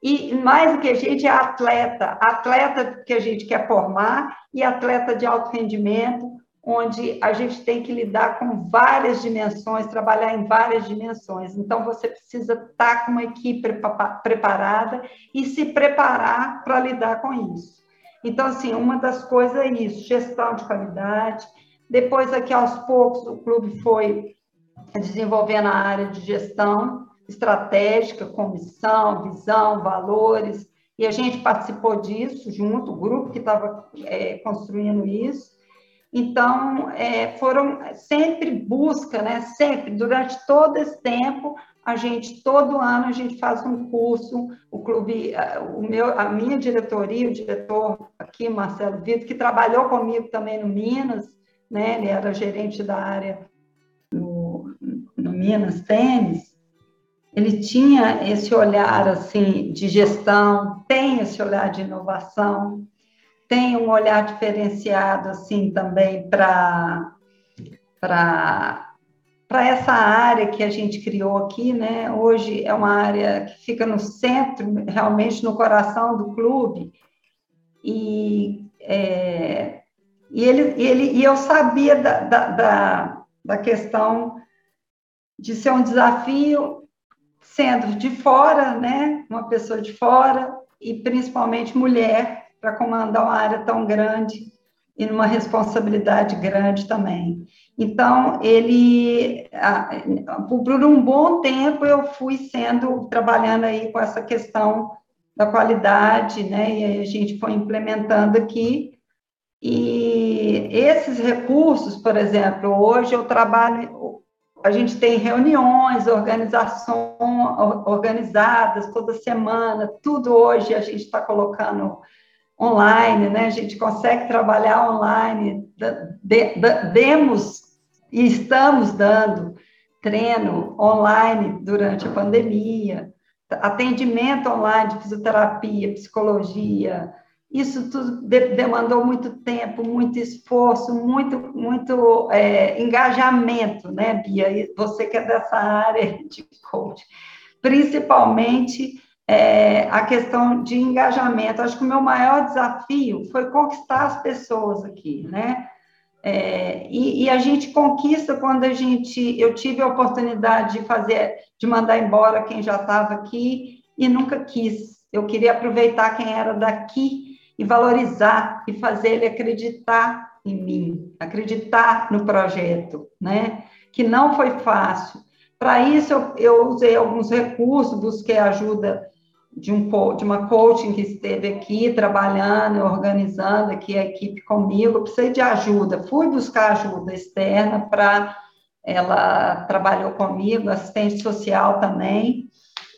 E mais do que a gente é atleta, atleta que a gente quer formar e atleta de alto rendimento, onde a gente tem que lidar com várias dimensões, trabalhar em várias dimensões. Então, você precisa estar com uma equipe preparada e se preparar para lidar com isso. Então, assim, uma das coisas é isso, gestão de qualidade. Depois, aqui aos poucos, o clube foi desenvolvendo a área de gestão estratégica, comissão, visão, valores, e a gente participou disso junto, o grupo que estava é, construindo isso. Então, é, foram sempre busca, né? Sempre, durante todo esse tempo, a gente, todo ano, a gente faz um curso, o clube, o meu, a minha diretoria, o diretor aqui, Marcelo Vitor, que trabalhou comigo também no Minas, né? Ele era gerente da área no, no Minas Tênis, ele tinha esse olhar, assim, de gestão, tem esse olhar de inovação, tem um olhar diferenciado assim também para para essa área que a gente criou aqui, né? Hoje é uma área que fica no centro, realmente no coração do clube. E, é, e, ele, ele, e eu sabia da, da, da, da questão de ser um desafio sendo de fora, né? Uma pessoa de fora e principalmente mulher, para comandar uma área tão grande e numa responsabilidade grande também. Então, ele, por um bom tempo, eu fui sendo, trabalhando aí com essa questão da qualidade, né, e a gente foi implementando aqui, e esses recursos, por exemplo, hoje eu trabalho, a gente tem reuniões, organizações organizadas toda semana, tudo hoje a gente está colocando online, né? A gente consegue trabalhar online, de, de, demos e estamos dando treino online durante a pandemia, atendimento online de fisioterapia, psicologia, isso tudo de, demandou muito tempo, muito esforço, muito, muito é, engajamento, né, Bia? Você que é dessa área de coach, principalmente é, a questão de engajamento. Acho que o meu maior desafio foi conquistar as pessoas aqui, né? É, e, e, a gente conquista quando a gente. Eu tive a oportunidade de fazer, de mandar embora quem já estava aqui e nunca quis. Eu queria aproveitar quem era daqui e valorizar e fazer ele acreditar em mim, acreditar no projeto, né? Que não foi fácil. Para isso, eu, eu usei alguns recursos, busquei ajuda de, um, de uma coaching que esteve aqui trabalhando, organizando aqui a equipe comigo, eu precisei de ajuda, fui buscar ajuda externa para ela trabalhou comigo, assistente social também,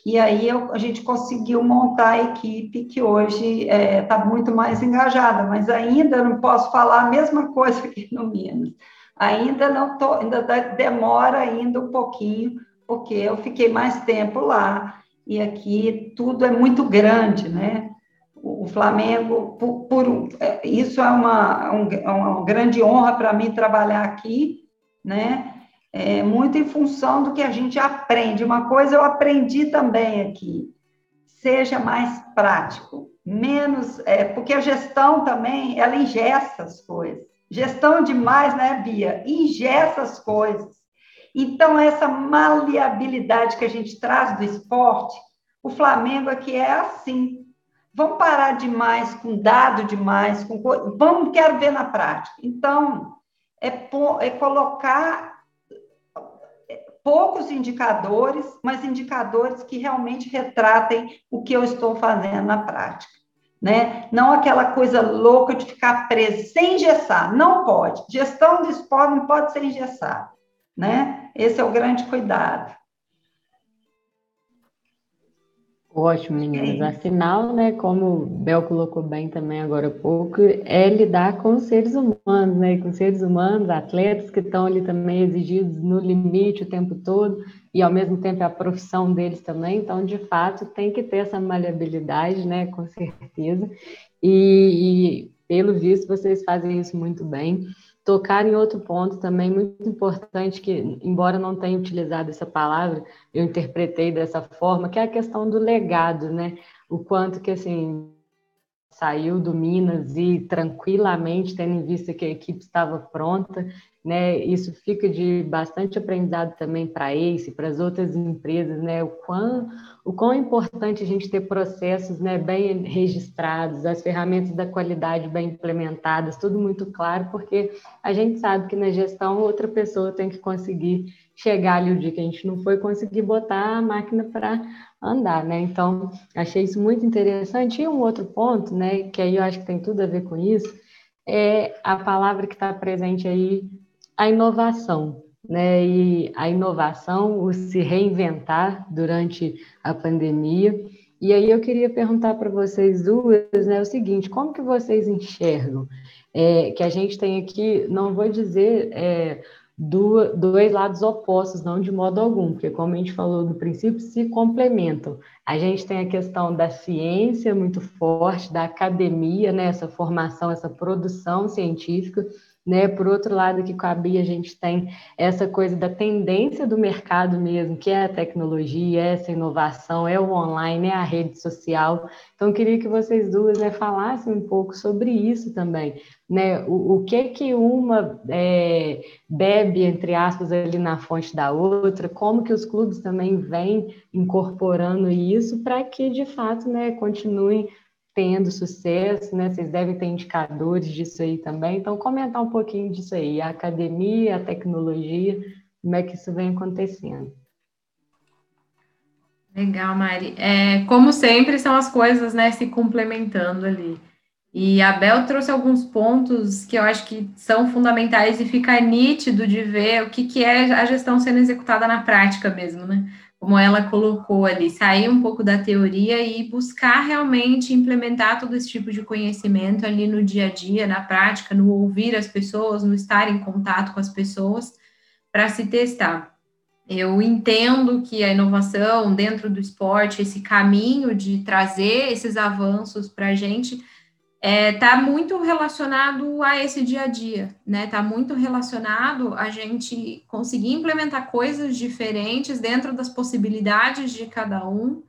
e aí eu, a gente conseguiu montar a equipe que hoje está é, tá muito mais engajada, mas ainda não posso falar a mesma coisa aqui no Minas. Ainda não tô, ainda demora ainda um pouquinho, porque eu fiquei mais tempo lá e aqui tudo é muito grande, né? O Flamengo, por, por é, isso é uma, é uma grande honra para mim trabalhar aqui, né? É muito em função do que a gente aprende. Uma coisa eu aprendi também aqui, seja mais prático, menos, é, porque a gestão também, ela ingessa as coisas. Gestão demais, né, Bia? Ingessa as coisas. Então, essa maleabilidade que a gente traz do esporte, o Flamengo aqui é assim. Vamos parar demais com dado demais, com vamos quero ver na prática. Então, é, é colocar poucos indicadores, mas indicadores que realmente retratem o que eu estou fazendo na prática. Né? Não aquela coisa louca de ficar preso, sem engessar, não pode. Gestão do esporte não pode ser engessada né? Esse é o grande cuidado. Ótimo, meninas. É Afinal, né, como o Bel colocou bem também agora há pouco, é lidar com os seres humanos, né, com seres humanos, atletas que estão ali também exigidos no limite o tempo todo, e ao mesmo tempo é a profissão deles também, então, de fato, tem que ter essa maleabilidade, né, com certeza, e, e pelo visto vocês fazem isso muito bem tocar em outro ponto também muito importante, que, embora não tenha utilizado essa palavra, eu interpretei dessa forma, que é a questão do legado, né? O quanto que, assim, saiu do Minas e tranquilamente, tendo em vista que a equipe estava pronta, né? Isso fica de bastante aprendizado também para ACE, para as outras empresas, né? O quão, o quão importante a gente ter processos né, bem registrados, as ferramentas da qualidade bem implementadas, tudo muito claro, porque a gente sabe que na gestão outra pessoa tem que conseguir chegar ali o dia que a gente não foi conseguir botar a máquina para andar, né? Então, achei isso muito interessante. E um outro ponto, né, que aí eu acho que tem tudo a ver com isso, é a palavra que está presente aí a inovação, né? E a inovação, o se reinventar durante a pandemia. E aí eu queria perguntar para vocês duas, né, o seguinte: como que vocês enxergam é, que a gente tem aqui? Não vou dizer é, do, dois lados opostos, não de modo algum, porque como a gente falou no princípio, se complementam. A gente tem a questão da ciência muito forte, da academia, né, essa formação, essa produção científica, né? Por outro lado, aqui com a Bia, a gente tem essa coisa da tendência do mercado mesmo, que é a tecnologia, é essa inovação, é o online, é a rede social. Então, queria que vocês duas né, falassem um pouco sobre isso também. Né? O, o que que uma é, bebe, entre aspas, ali na fonte da outra, como que os clubes também vêm incorporando isso para que, de fato, né, continuem tendo sucesso, né? Vocês devem ter indicadores disso aí também. Então, comentar um pouquinho disso aí, a academia, a tecnologia, como é que isso vem acontecendo. Legal, Mari. É, como sempre, são as coisas, né, se complementando ali. E a Bel trouxe alguns pontos que eu acho que são fundamentais e fica nítido de ver o que, que é a gestão sendo executada na prática mesmo, né? Como ela colocou ali, sair um pouco da teoria e buscar realmente implementar todo esse tipo de conhecimento ali no dia a dia, na prática, no ouvir as pessoas, no estar em contato com as pessoas, para se testar. Eu entendo que a inovação dentro do esporte, esse caminho de trazer esses avanços para a gente, está é, tá muito relacionado a esse dia a dia, né? Está muito relacionado a gente conseguir implementar coisas diferentes dentro das possibilidades de cada um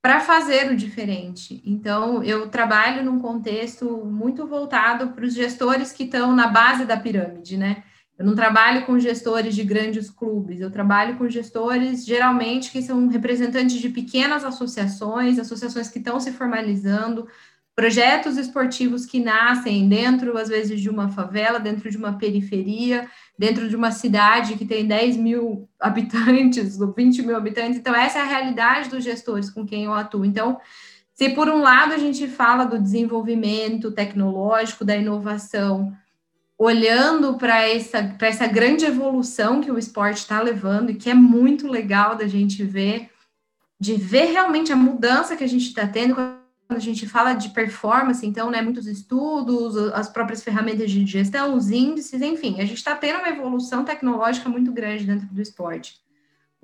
para fazer o diferente. Então, eu trabalho num contexto muito voltado para os gestores que estão na base da pirâmide, né? Eu não trabalho com gestores de grandes clubes, eu trabalho com gestores geralmente que são representantes de pequenas associações, associações que estão se formalizando, projetos esportivos que nascem dentro, às vezes, de uma favela, dentro de uma periferia, dentro de uma cidade que tem 10 mil habitantes, ou 20 mil habitantes. Então, essa é a realidade dos gestores com quem eu atuo. Então, se por um lado a gente fala do desenvolvimento tecnológico, da inovação, olhando para essa, essa grande evolução que o esporte está levando e que é muito legal da gente ver, de ver realmente a mudança que a gente está tendo quando a gente fala de performance, então, né, muitos estudos, as próprias ferramentas de gestão, os índices, enfim, a gente está tendo uma evolução tecnológica muito grande dentro do esporte.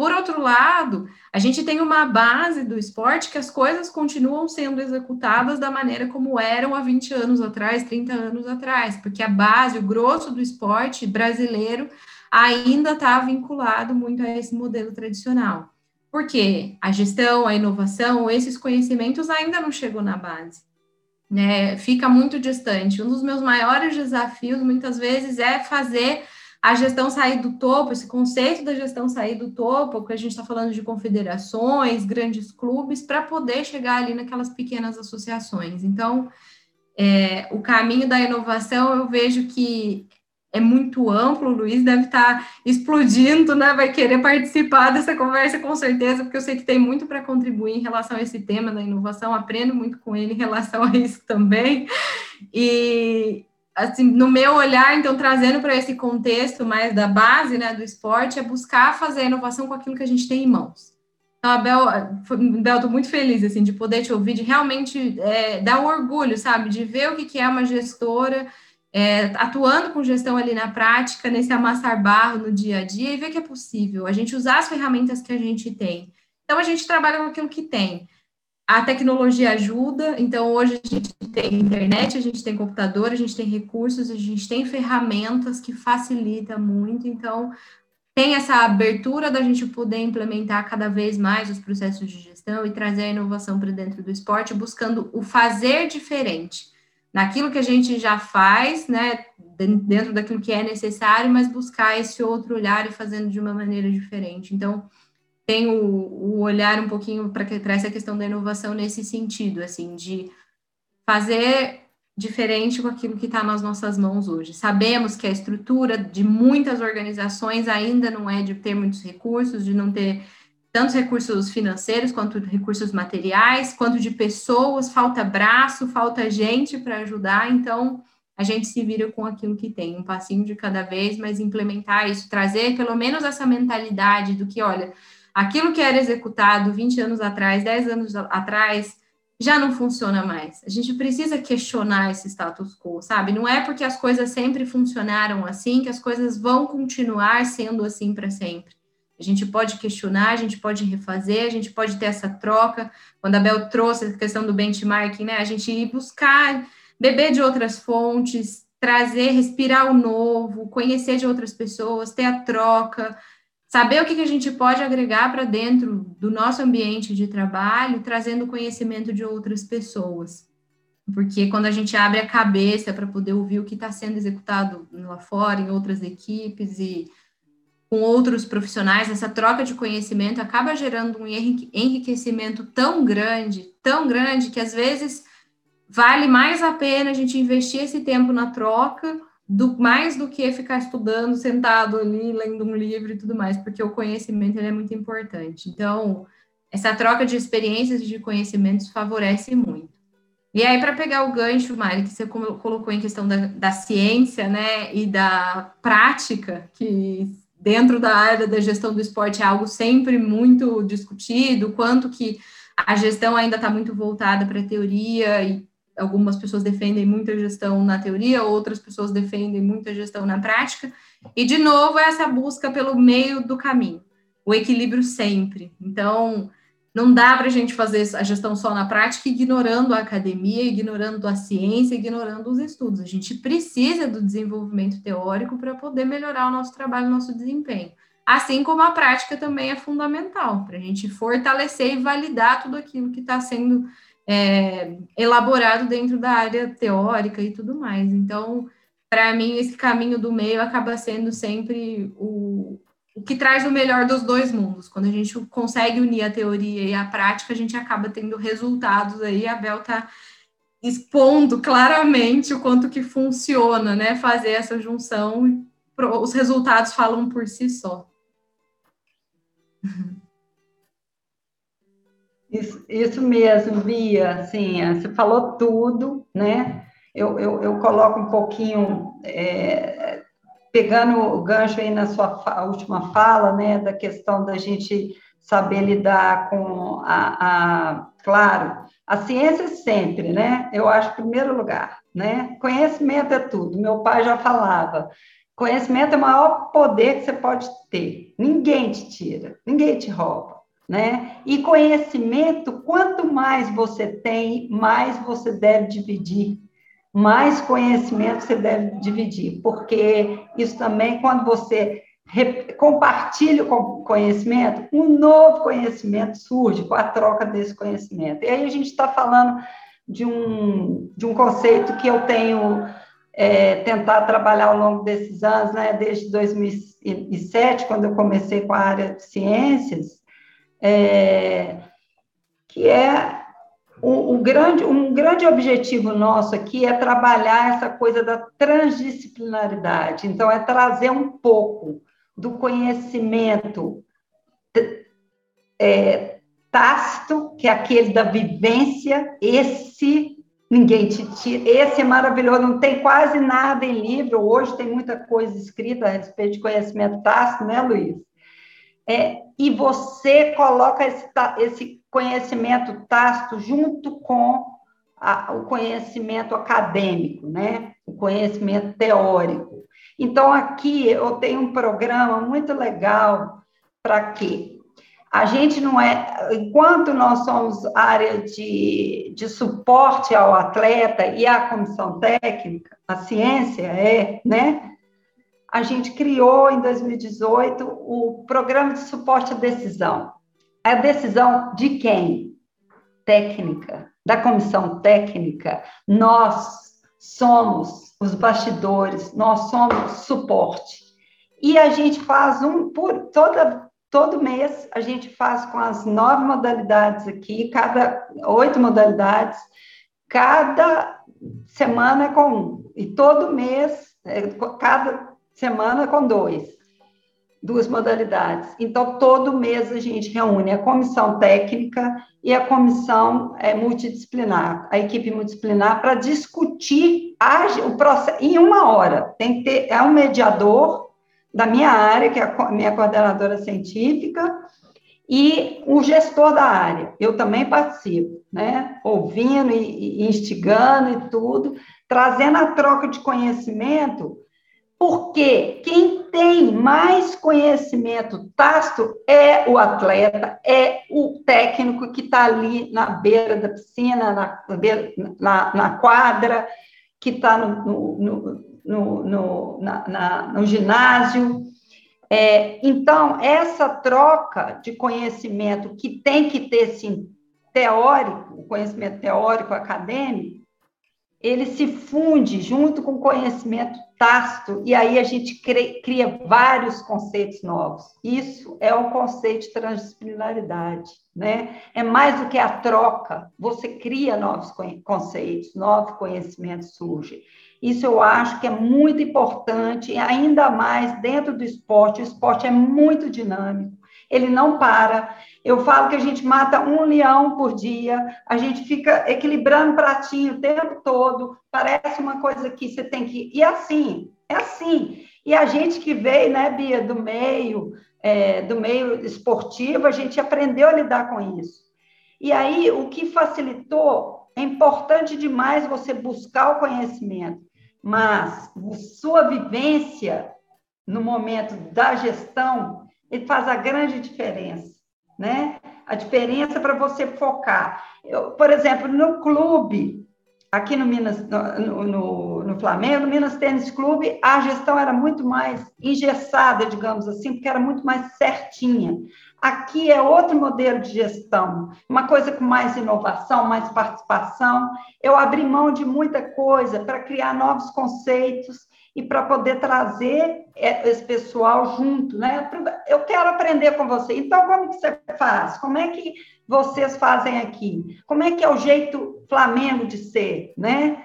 Por outro lado, a gente tem uma base do esporte que as coisas continuam sendo executadas da maneira como eram há 20 anos atrás, 30 anos atrás, porque a base, o grosso do esporte brasileiro ainda está vinculado muito a esse modelo tradicional. Porque a gestão, a inovação, esses conhecimentos ainda não chegou na base. Né? Fica muito distante. Um dos meus maiores desafios, muitas vezes, é fazer a gestão sair do topo, esse conceito da gestão sair do topo, porque a gente está falando de confederações, grandes clubes, para poder chegar ali naquelas pequenas associações. Então, é, o caminho da inovação, eu vejo que é muito amplo, o Luiz deve estar tá explodindo, né? Vai querer participar dessa conversa com certeza, porque eu sei que tem muito para contribuir em relação a esse tema da inovação, aprendo muito com ele em relação a isso também. E assim, no meu olhar, então, trazendo para esse contexto mais da base, né, do esporte, é buscar fazer a inovação com aquilo que a gente tem em mãos. Então, Abel, Bel, estou muito feliz, assim, de poder te ouvir, de realmente é, dar um orgulho, sabe, de ver o que, que é uma gestora é, atuando com gestão ali na prática, nesse amassar barro no dia a dia e ver que é possível, a gente usar as ferramentas que a gente tem. Então, a gente trabalha com aquilo que tem. A tecnologia ajuda, então hoje a gente tem internet, a gente tem computador, a gente tem recursos, a gente tem ferramentas que facilita muito, então tem essa abertura da gente poder implementar cada vez mais os processos de gestão e trazer a inovação para dentro do esporte, buscando o fazer diferente naquilo que a gente já faz, né, dentro daquilo que é necessário, mas buscar esse outro olhar e fazendo de uma maneira diferente. Então, tem o, o olhar um pouquinho para essa questão da inovação nesse sentido, assim, de fazer diferente com aquilo que está nas nossas mãos hoje. Sabemos que a estrutura de muitas organizações ainda não é de ter muitos recursos, de não ter tantos recursos financeiros quanto recursos materiais, quanto de pessoas, falta braço, falta gente para ajudar, então a gente se vira com aquilo que tem, um passinho de cada vez, mas implementar isso, trazer pelo menos essa mentalidade do que, olha, aquilo que era executado 20 anos atrás, 10 anos atrás, já não funciona mais. A gente precisa questionar esse status quo, sabe? Não é porque as coisas sempre funcionaram assim que as coisas vão continuar sendo assim para sempre. A gente pode questionar, a gente pode refazer, a gente pode ter essa troca. Quando a Bel trouxe a questão do benchmarking, né? A gente ir buscar, beber de outras fontes, trazer, respirar o novo, conhecer de outras pessoas, ter a troca, saber o que, que a gente pode agregar para dentro do nosso ambiente de trabalho, trazendo conhecimento de outras pessoas. Porque quando a gente abre a cabeça para poder ouvir o que está sendo executado lá fora, em outras equipes e com outros profissionais, essa troca de conhecimento acaba gerando um enriquecimento tão grande, tão grande, que às vezes vale mais a pena a gente investir esse tempo na troca do, mais do que ficar estudando, sentado ali, lendo um livro e tudo mais, porque o conhecimento é muito importante. Então, essa troca de experiências e de conhecimentos favorece muito. E aí, para pegar o gancho, Mari, que você colocou em questão da, da ciência, né, e da prática, que dentro da área da gestão do esporte é algo sempre muito discutido, quanto que a gestão ainda está muito voltada para a teoria e algumas pessoas defendem muita gestão na teoria, outras pessoas defendem muita gestão na prática. E, de novo, é essa busca pelo meio do caminho, o equilíbrio sempre. Então, não dá para a gente fazer a gestão só na prática, ignorando a academia, ignorando a ciência, ignorando os estudos. A gente precisa do desenvolvimento teórico para poder melhorar o nosso trabalho, o nosso desempenho. Assim como a prática também é fundamental, para a gente fortalecer e validar tudo aquilo que está sendo é, elaborado dentro da área teórica e tudo mais. Então, para mim, esse caminho do meio acaba sendo sempre o, o que traz o melhor dos dois mundos. Quando a gente consegue unir a teoria e a prática, a gente acaba tendo resultados aí. A Bel está expondo claramente o quanto que funciona, né? Fazer essa junção, os resultados falam por si só. Isso, isso mesmo, Bia, assim, você falou tudo, né? Eu, eu, eu coloco um pouquinho, é, pegando o gancho aí na sua fa última fala, né, da questão da gente saber lidar com a, a, claro, a ciência sempre, né? Eu acho primeiro lugar, né? Conhecimento é tudo. Meu pai já falava, conhecimento é o maior poder que você pode ter. Ninguém te tira, ninguém te rouba né? E conhecimento, quanto mais você tem, mais você deve dividir, mais conhecimento você deve dividir, porque isso também, quando você compartilha o conhecimento, um novo conhecimento surge com a troca desse conhecimento. E aí a gente está falando de um, de um conceito que eu tenho é, tentado trabalhar ao longo desses anos, né, desde 2007, quando eu comecei com a área de ciências, é, que é o, o, grande, um grande objetivo nosso aqui é trabalhar essa coisa da transdisciplinaridade. Então, é trazer um pouco do conhecimento é, tácito, que é aquele da vivência, esse ninguém te tira, esse é maravilhoso, não tem quase nada em livro, hoje tem muita coisa escrita a respeito de conhecimento tácito, né, Luiz? É, e você coloca esse, esse conhecimento tácito junto com a, o conhecimento acadêmico, né? o conhecimento teórico. Então, aqui eu tenho um programa muito legal para quê? A gente não é, enquanto nós somos área de, de suporte ao atleta e à comissão técnica, a ciência é, né? a gente criou em 2018 o programa de suporte à decisão. A decisão de quem? Técnica, da comissão técnica. Nós somos os bastidores, nós somos suporte. E a gente faz um por toda todo mês a gente faz com as nove modalidades aqui, cada oito modalidades, cada semana é com um, e todo mês, é, cada semana com dois, duas modalidades. Então, todo mês a gente reúne a comissão técnica e a comissão é, multidisciplinar, a equipe multidisciplinar, para discutir a, o processo em uma hora. Tem que ter, é um mediador da minha área, que é a minha coordenadora científica, e o gestor da área. Eu também participo, né? Ouvindo e, e instigando e tudo, trazendo a troca de conhecimento porque quem tem mais conhecimento tácito é o atleta, é o técnico que está ali na beira da piscina, na, na, na quadra, que está no, no, no, no, na, no ginásio. É, então, essa troca de conhecimento que tem que ter, sim, teórico, conhecimento teórico acadêmico, ele se funde junto com o conhecimento tácito, e aí a gente cria vários conceitos novos. Isso é o conceito de transdisciplinaridade, né? É mais do que a troca, você cria novos conceitos, novos conhecimentos surgem. Isso eu acho que é muito importante, ainda mais dentro do esporte. O esporte é muito dinâmico, ele não para. Eu falo que a gente mata um leão por dia, a gente fica equilibrando pratinho o tempo todo, parece uma coisa que você tem que. E assim, é assim. E a gente que veio, né, Bia, do meio, é, do meio esportivo, a gente aprendeu a lidar com isso. E aí, o que facilitou, é importante demais você buscar o conhecimento, mas sua vivência no momento da gestão, ele faz a grande diferença né? A diferença para você focar. Eu, por exemplo, no clube, aqui no Minas, no, no, no, Flamengo, no Minas Tênis Clube, a gestão era muito mais engessada, digamos assim, porque era muito mais certinha. Aqui é outro modelo de gestão, uma coisa com mais inovação, mais participação. Eu abri mão de muita coisa para criar novos conceitos e para poder trazer é, esse pessoal junto, né? Eu quero aprender com você. Então, como que você faz? Como é que vocês fazem aqui? Como é que é o jeito Flamengo de ser, né?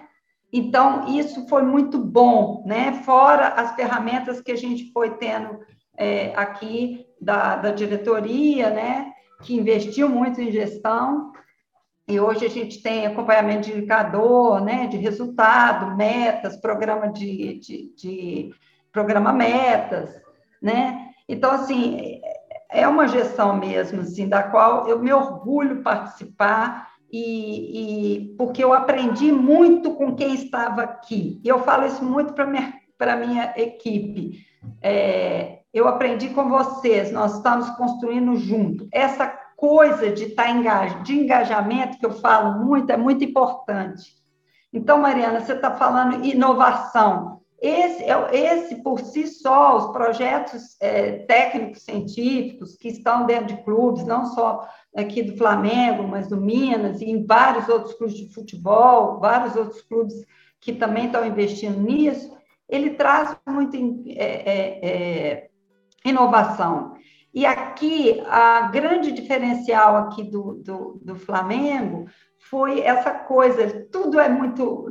Então, isso foi muito bom, né? Fora as ferramentas que a gente foi tendo é, aqui da, da diretoria, né? Que investiu muito em gestão, e hoje a gente tem acompanhamento de indicador, né, de resultado, metas, programa de, de, de programa metas, né? Então, assim, é uma gestão mesmo, assim, da qual eu me orgulho participar e, e porque eu aprendi muito com quem estava aqui. E eu falo isso muito para minha para minha equipe. É, eu aprendi com vocês, nós estamos construindo junto. Essa coisa de estar tá engaj... de engajamento, que eu falo muito, é muito importante. Então, Mariana, você está falando inovação. Esse, é esse, por si só, os projetos é, técnicos científicos que estão dentro de clubes, não só aqui do Flamengo, mas do Minas, e em vários outros clubes de futebol, vários outros clubes que também estão investindo nisso, ele traz muita é, é, é, inovação. E aqui, a grande diferencial aqui do, do, do, Flamengo foi essa coisa, tudo é muito...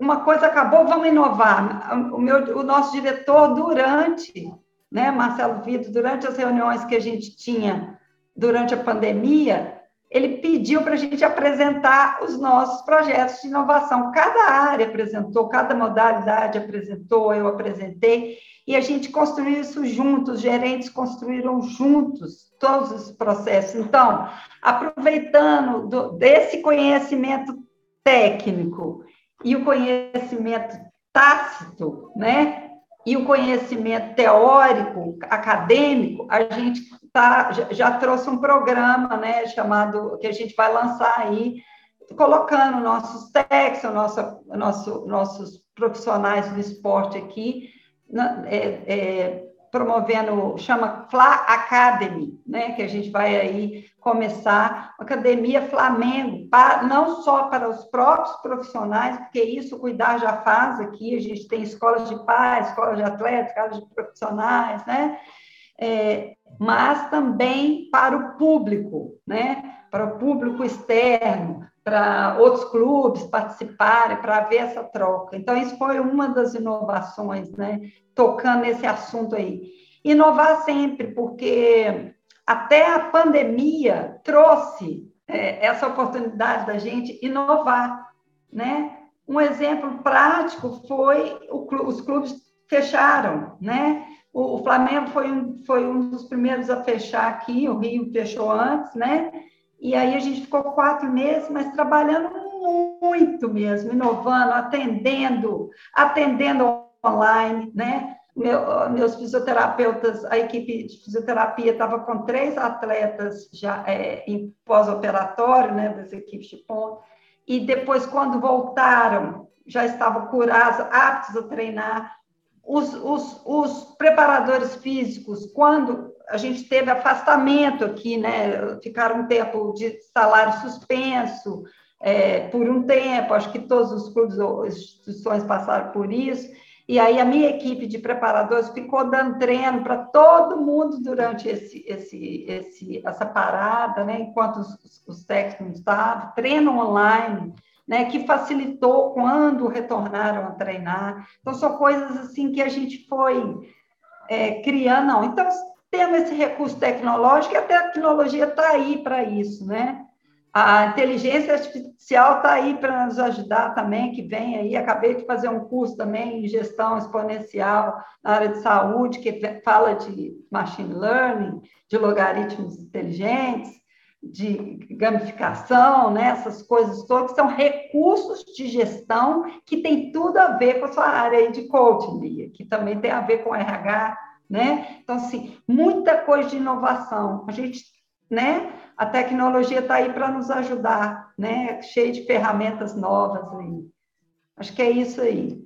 Uma coisa acabou, vamos inovar. O, meu, o nosso diretor, durante, né, Marcelo Vitor, durante as reuniões que a gente tinha durante a pandemia, ele pediu para a gente apresentar os nossos projetos de inovação. Cada área apresentou, cada modalidade apresentou, eu apresentei, e a gente construiu isso juntos, os gerentes construíram juntos todos os processos. Então, aproveitando do, desse conhecimento técnico e o conhecimento tácito, né? E o conhecimento teórico, acadêmico, a gente tá, já, trouxe um programa, né, chamado, que a gente vai lançar aí, colocando nossos técnicos, nossa, nosso, nossos profissionais do esporte aqui, é, é, promovendo, chama Fla Academy, né, que a gente vai aí começar, Academia Flamengo, para, não só para os próprios profissionais, porque isso cuidar já faz aqui, a gente tem escolas de pais, escolas de atletas, escolas de profissionais, né, é, mas também para o público, né, para o público externo, para outros clubes participarem, para ver essa troca. Então, isso foi uma das inovações, né? Tocando nesse assunto aí. Inovar sempre, porque até a pandemia trouxe é, essa oportunidade da gente inovar, né? Um exemplo prático foi os clubes fecharam, né? O, o Flamengo foi um, foi um dos primeiros a fechar aqui, o Rio fechou antes, né? E aí a gente ficou quatro meses, mas trabalhando muito mesmo, inovando, atendendo, atendendo online, né? Meu, meus fisioterapeutas, a equipe de fisioterapia estava com três atletas já é, em pós-operatório, né, das equipes de ponto, e depois, quando voltaram, já estavam curados, aptos a treinar. Os, os, os preparadores físicos, quando a gente teve afastamento aqui, né? Ficaram um tempo de salário suspenso é, por um tempo, acho que todos os clubes ou instituições passaram por isso. E aí a minha equipe de preparadores ficou dando treino para todo mundo durante esse, esse, esse, essa parada, né? enquanto os, os técnicos estavam, treino online, né? que facilitou quando retornaram a treinar. Então, são coisas assim que a gente foi é, criando. Não. Então, temos esse recurso tecnológico e a tecnologia está aí para isso, né? A inteligência artificial está aí para nos ajudar também, que vem aí. Acabei de fazer um curso também em gestão exponencial na área de saúde, que fala de machine learning, de logaritmos inteligentes, de gamificação, né? essas coisas todas, são recursos de gestão que tem tudo a ver com a sua área de coaching, que também tem a ver com RH, né? Então, assim, muita coisa de inovação. A gente, né? A tecnologia está aí para nos ajudar, né? Cheio de ferramentas novas aí. Acho que é isso aí.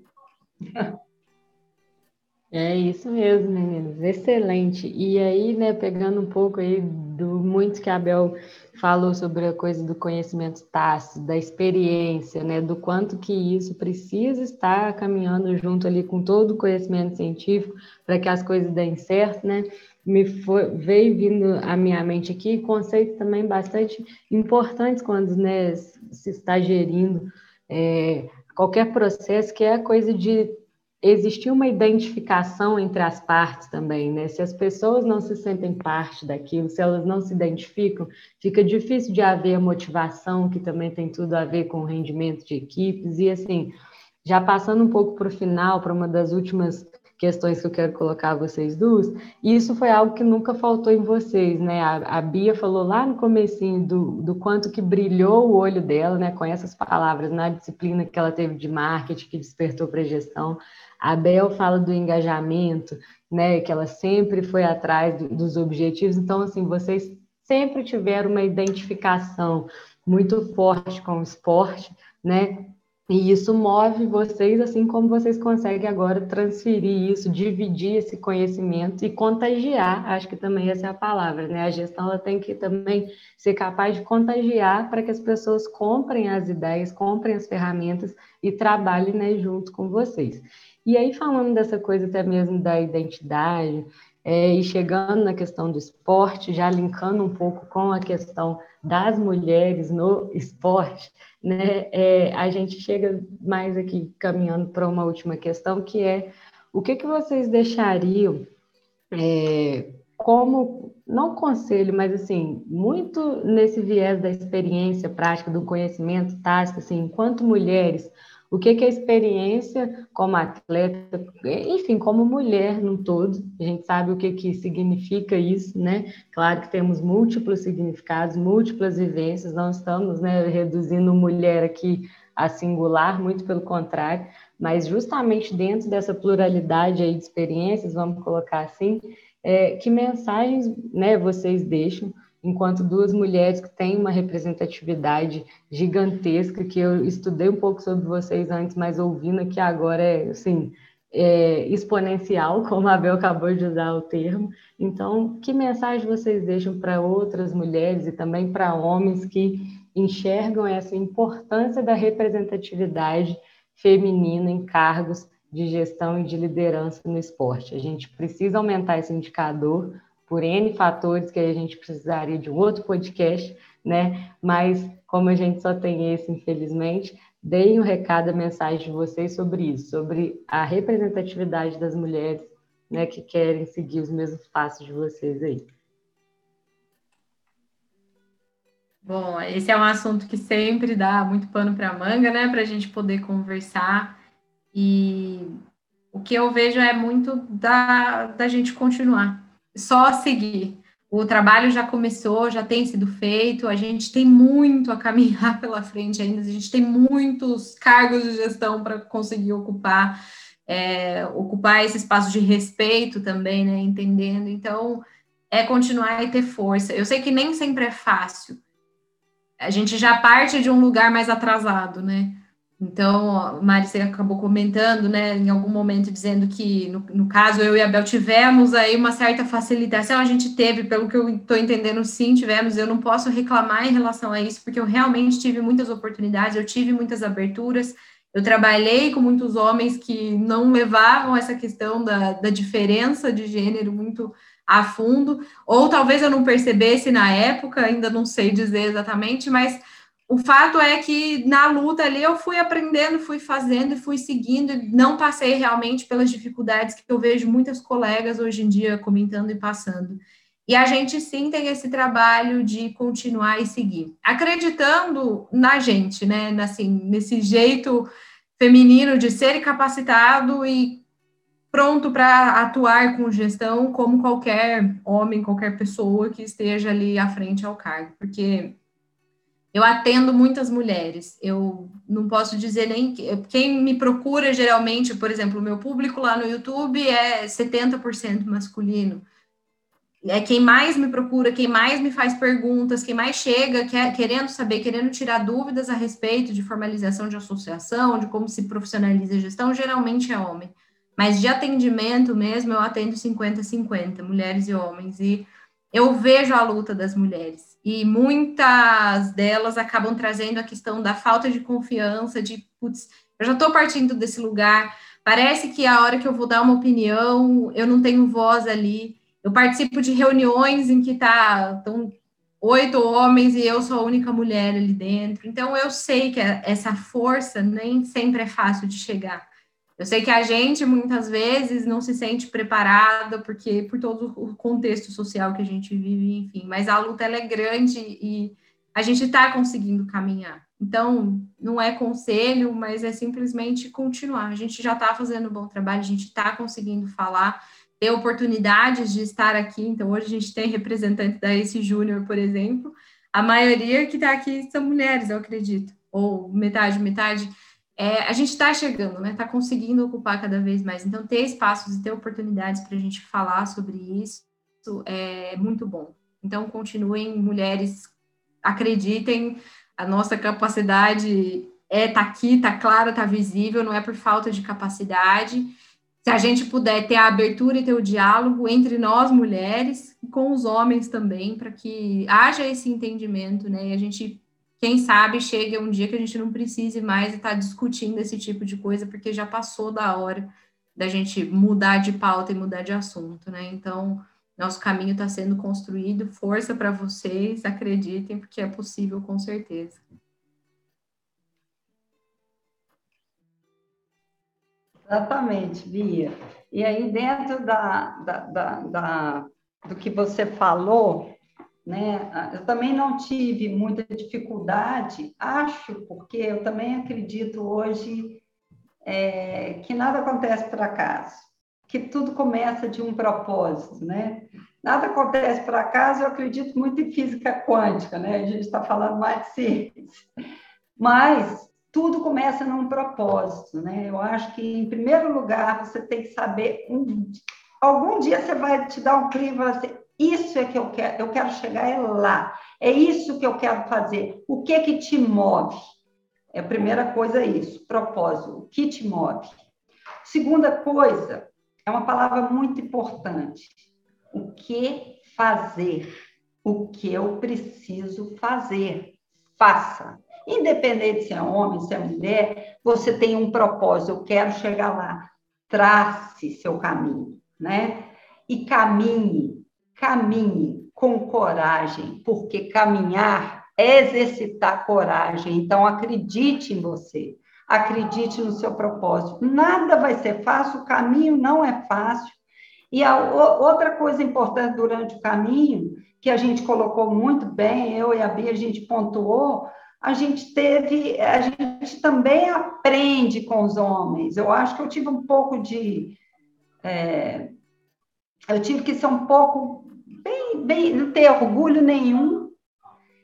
É isso mesmo, meninos. Excelente. E aí, né, pegando um pouco aí do muito que a Abel falou sobre a coisa do conhecimento tácito, da experiência, né, do quanto que isso precisa estar caminhando junto ali com todo o conhecimento científico para que as coisas deem certo, né? Me foi, veio vindo à minha mente aqui conceitos também bastante importantes quando né, se está gerindo é, qualquer processo, que é a coisa de existir uma identificação entre as partes também, né? Se as pessoas não se sentem parte daquilo, se elas não se identificam, fica difícil de haver motivação, que também tem tudo a ver com o rendimento de equipes. E assim, já passando um pouco para o final, para uma das últimas questões que eu quero colocar a vocês duas, isso foi algo que nunca faltou em vocês, né? A, a Bia falou lá no comecinho do, do quanto que brilhou o olho dela, né? Com essas palavras na disciplina que ela teve de marketing, que despertou para a gestão. A Bel fala do engajamento, né, que ela sempre foi atrás do, dos objetivos. Então, assim, vocês sempre tiveram uma identificação muito forte com o esporte, né? E isso move vocês, assim como vocês conseguem agora transferir isso, dividir esse conhecimento e contagiar. Acho que também essa é a palavra, né? A gestão ela tem que também ser capaz de contagiar para que as pessoas comprem as ideias, comprem as ferramentas e trabalhem né, junto com vocês. E aí, falando dessa coisa até mesmo da identidade, é, e chegando na questão do esporte, já linkando um pouco com a questão das mulheres no esporte, né, é, a gente chega mais aqui caminhando para uma última questão, que é o que, que vocês deixariam é, como, não conselho, mas assim, muito nesse viés da experiência prática, do conhecimento tático, assim, enquanto mulheres, o que, que a experiência como atleta, enfim, como mulher no todo, a gente sabe o que, que significa isso, né? Claro que temos múltiplos significados, múltiplas vivências, não estamos né, reduzindo mulher aqui a singular, muito pelo contrário, mas justamente dentro dessa pluralidade aí de experiências, vamos colocar assim, é, que mensagens né, vocês deixam enquanto duas mulheres que têm uma representatividade gigantesca, que eu estudei um pouco sobre vocês antes, mas ouvindo aqui agora é, assim, é, exponencial, como a Bel acabou de usar o termo. Então, que mensagem vocês deixam para outras mulheres e também para homens que enxergam essa importância da representatividade feminina em cargos de gestão e de liderança no esporte? A gente precisa aumentar esse indicador por N fatores que a gente precisaria de um outro podcast, né? Mas como a gente só tem esse, infelizmente, deem o um recado, a mensagem de vocês sobre isso, sobre a representatividade das mulheres né, que querem seguir os mesmos passos de vocês aí. Bom, esse é um assunto que sempre dá muito pano para manga, né, para a gente poder conversar. E o que eu vejo é muito da, da gente continuar, só seguir. O trabalho já começou, já tem sido feito, a gente tem muito a caminhar pela frente ainda, a gente tem muitos cargos de gestão para conseguir ocupar, é, ocupar esse espaço de respeito também, né? Entendendo. Então, é continuar e ter força. Eu sei que nem sempre é fácil. A gente já parte de um lugar mais atrasado, né? Então, Mari, você acabou comentando, né, em algum momento, dizendo que, no, no, caso, eu e a Bel tivemos aí uma certa facilitação, a gente teve, pelo que eu estou entendendo, sim, tivemos, eu não posso reclamar em relação a isso, porque eu realmente tive muitas oportunidades, eu tive muitas aberturas, eu trabalhei com muitos homens que não levavam essa questão da, da diferença de gênero muito a fundo, ou talvez eu não percebesse na época, ainda não sei dizer exatamente, mas o fato é que na luta ali eu fui aprendendo, fui fazendo e fui seguindo, e não passei realmente pelas dificuldades que eu vejo muitas colegas hoje em dia comentando e passando. E a gente sim tem esse trabalho de continuar e seguir, acreditando na gente, né? Assim, nesse jeito feminino de ser capacitado e pronto para atuar com gestão como qualquer homem, qualquer pessoa que esteja ali à frente ao cargo, porque eu atendo muitas mulheres. Eu não posso dizer nem quem me procura geralmente, por exemplo, o meu público lá no YouTube é 70% masculino. É quem mais me procura, quem mais me faz perguntas, quem mais chega quer, querendo saber, querendo tirar dúvidas a respeito de formalização de associação, de como se profissionaliza a gestão, geralmente é homem. Mas de atendimento mesmo, eu atendo 50-50, mulheres e homens. E eu vejo a luta das mulheres e muitas delas acabam trazendo a questão da falta de confiança, de, putz, eu já estou partindo desse lugar, parece que a hora que eu vou dar uma opinião, eu não tenho voz ali. Eu participo de reuniões em que tá tão oito homens e eu sou a única mulher ali dentro. Então eu sei que essa força nem sempre é fácil de chegar. Eu sei que a gente muitas vezes não se sente preparada porque por todo o contexto social que a gente vive, enfim, mas a luta é grande e a gente está conseguindo caminhar. Então, não é conselho, mas é simplesmente continuar. A gente já está fazendo um bom trabalho, a gente está conseguindo falar, ter oportunidades de estar aqui. Então, hoje a gente tem representante da Ace Júnior, por exemplo. A maioria que está aqui são mulheres, eu acredito, ou metade, metade é, a gente está chegando, né? Está conseguindo ocupar cada vez mais. Então, ter espaços e ter oportunidades para a gente falar sobre isso é muito bom. Então, continuem, mulheres, acreditem, a nossa capacidade é tá aqui, tá clara, tá visível, não é por falta de capacidade. Se a gente puder ter a abertura e ter o diálogo entre nós mulheres e com os homens também, para que haja esse entendimento, né? E a gente quem sabe chegue um dia que a gente não precise mais estar discutindo esse tipo de coisa, porque já passou da hora da gente mudar de pauta e mudar de assunto, né? Então, nosso caminho está sendo construído. Força para vocês, acreditem, porque é possível com certeza. Exatamente, Bia. E aí, dentro da, da, da, da do que você falou, né? Eu também não tive muita dificuldade, acho, porque eu também acredito hoje é, que nada acontece por acaso, que tudo começa de um propósito, né? Nada acontece por acaso, eu acredito muito em física quântica, né? A gente está falando mais de ciência. Mas tudo começa num propósito, né? Eu acho que, em primeiro lugar, você tem que saber. Um, algum dia você vai te dar um clima e assim, isso é que eu quero, eu quero chegar é lá. É isso que eu quero fazer. O que que te move? É a primeira coisa é isso, propósito. O que te move? Segunda coisa, é uma palavra muito importante. O que fazer? O que eu preciso fazer? Faça. Independente se é homem, se é mulher, você tem um propósito, eu quero chegar lá. Trace seu caminho, né? E caminhe, caminhe com coragem, porque caminhar é exercitar coragem. Então, acredite em você, acredite no seu propósito. Nada vai ser fácil, o caminho não é fácil. E a outra coisa importante durante o caminho, que a gente colocou muito bem, eu e a Bia, a gente pontuou, a gente teve, a gente também aprende com os homens. Eu acho que eu tive um pouco de. É, eu tive que ser um pouco, bem, bem, não ter orgulho nenhum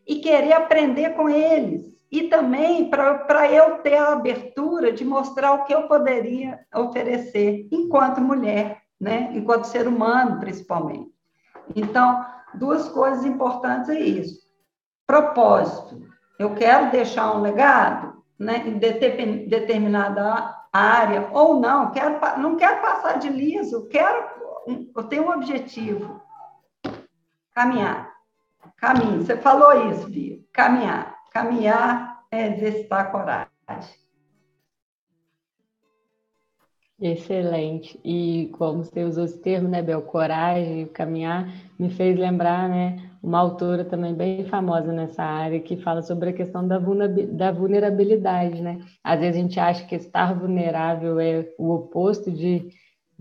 e querer aprender com eles. E também para eu ter a abertura de mostrar o que eu poderia oferecer enquanto mulher, né? enquanto ser humano, principalmente. Então, duas coisas importantes é isso. Propósito eu quero deixar um legado né, em determinada área, ou não, quero, não quero passar de liso, quero, eu tenho um objetivo, caminhar, caminho, você falou isso, Bia, caminhar, caminhar é exercitar coragem. Excelente. E como você usou esse termo, né, Bel? Coragem, caminhar, me fez lembrar, né, uma autora também bem famosa nessa área que fala sobre a questão da vulnerabilidade, né? Às vezes a gente acha que estar vulnerável é o oposto de,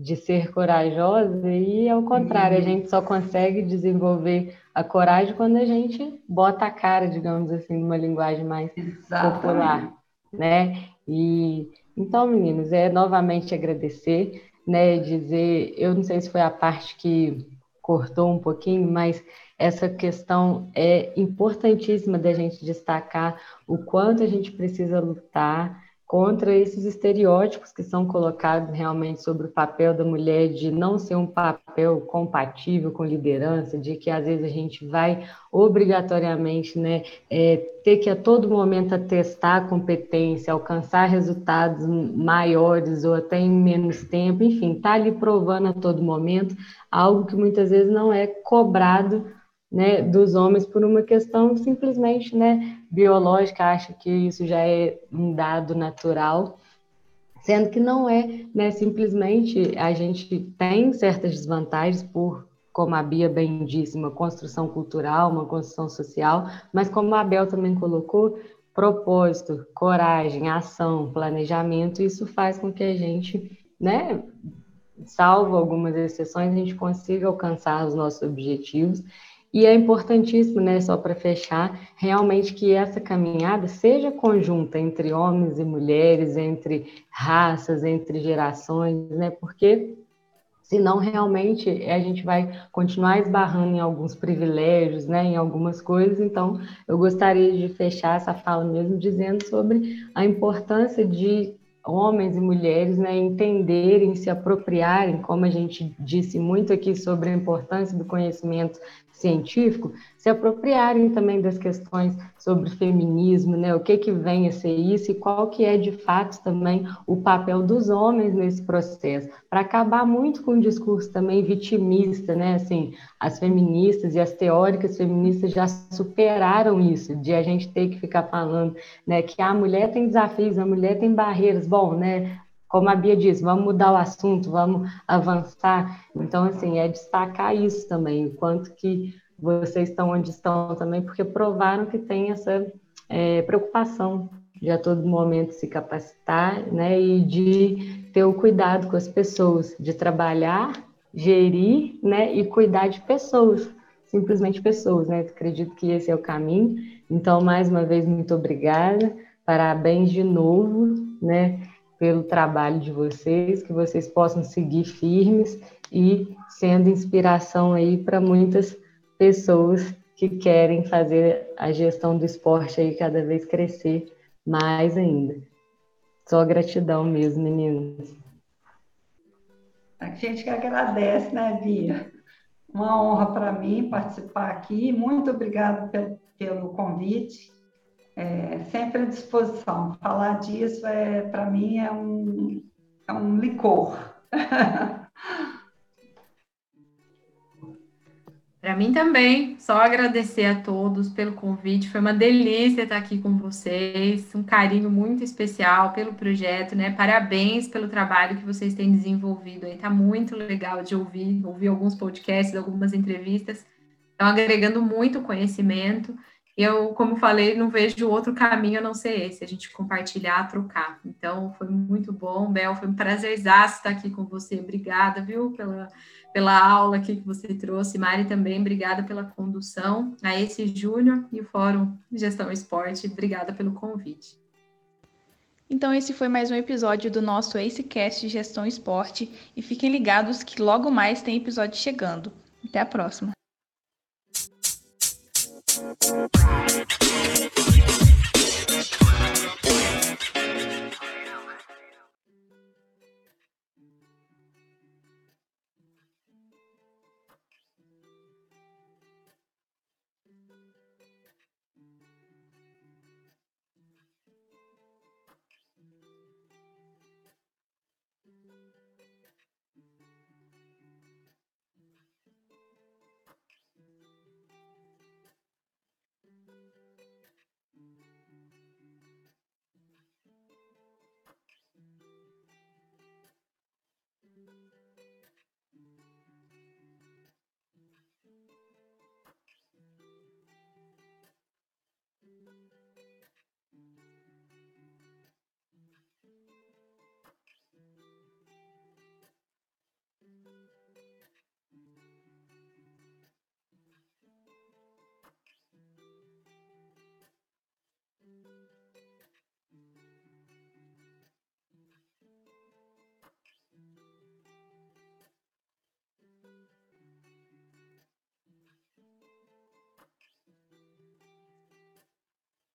de ser corajosa e ao contrário, a uhum. gente só consegue desenvolver a coragem quando a gente bota a cara, digamos assim, numa linguagem mais Exatamente. popular, né? E então, meninos, é novamente agradecer, né, dizer, eu não sei se foi a parte que cortou um pouquinho, mas essa questão é importantíssima da gente destacar o quanto a gente precisa lutar contra esses estereótipos que são colocados realmente sobre o papel da mulher de não ser um papel compatível com liderança, de que às vezes a gente vai obrigatoriamente né, é, ter que a todo momento atestar a competência, alcançar resultados maiores ou até em menos tempo, enfim, está ali provando a todo momento algo que muitas vezes não é cobrado né, dos homens por uma questão simplesmente né, biológica, acha que isso já é um dado natural, sendo que não é, né, simplesmente a gente tem certas desvantagens por, como a Bia bem disse, uma construção cultural, uma construção social, mas como a Bel também colocou, propósito, coragem, ação, planejamento, isso faz com que a gente, né, salvo algumas exceções, a gente consiga alcançar os nossos objetivos e é importantíssimo, né, só para fechar, realmente que essa caminhada seja conjunta entre homens e mulheres, entre raças, entre gerações, né, porque senão realmente a gente vai continuar esbarrando em alguns privilégios, né, em algumas coisas. Então, eu gostaria de fechar essa fala mesmo dizendo sobre a importância de homens e mulheres né, entenderem, se apropriarem, como a gente disse muito aqui sobre a importância do conhecimento científico, se apropriarem também das questões sobre feminismo, né? O que que vem a ser isso e qual que é de fato também o papel dos homens nesse processo, para acabar muito com o discurso também vitimista, né? Assim, as feministas e as teóricas feministas já superaram isso, de a gente ter que ficar falando, né, que a mulher tem desafios, a mulher tem barreiras. Bom, né, como a Bia disse, vamos mudar o assunto, vamos avançar. Então, assim, é destacar isso também, o quanto que vocês estão onde estão também, porque provaram que tem essa é, preocupação de a todo momento se capacitar, né, e de ter o cuidado com as pessoas, de trabalhar, gerir, né, e cuidar de pessoas, simplesmente pessoas, né, acredito que esse é o caminho. Então, mais uma vez, muito obrigada, parabéns de novo, né, pelo trabalho de vocês, que vocês possam seguir firmes e sendo inspiração aí para muitas pessoas que querem fazer a gestão do esporte aí cada vez crescer mais ainda. Só gratidão mesmo, meninas. A gente que agradece, né, Bia? Uma honra para mim participar aqui. Muito obrigada pelo, pelo convite é, sempre à disposição. Falar disso, é, para mim, é um, é um licor. Para mim também, só agradecer a todos pelo convite. Foi uma delícia estar aqui com vocês, um carinho muito especial pelo projeto, né? Parabéns pelo trabalho que vocês têm desenvolvido aí. Tá muito legal de ouvir, ouvir alguns podcasts, algumas entrevistas. Estão agregando muito conhecimento. Eu, como falei, não vejo outro caminho a não ser esse, a gente compartilhar, trocar. Então, foi muito bom, Bel, foi um prazer estar aqui com você. Obrigada, viu, pela pela aula aqui que você trouxe. Mari, também, obrigada pela condução a esse Júnior e o Fórum Gestão Esporte. Obrigada pelo convite. Então, esse foi mais um episódio do nosso AceCast Gestão Esporte. E fiquem ligados que logo mais tem episódio chegando. Até a próxima. Thank you.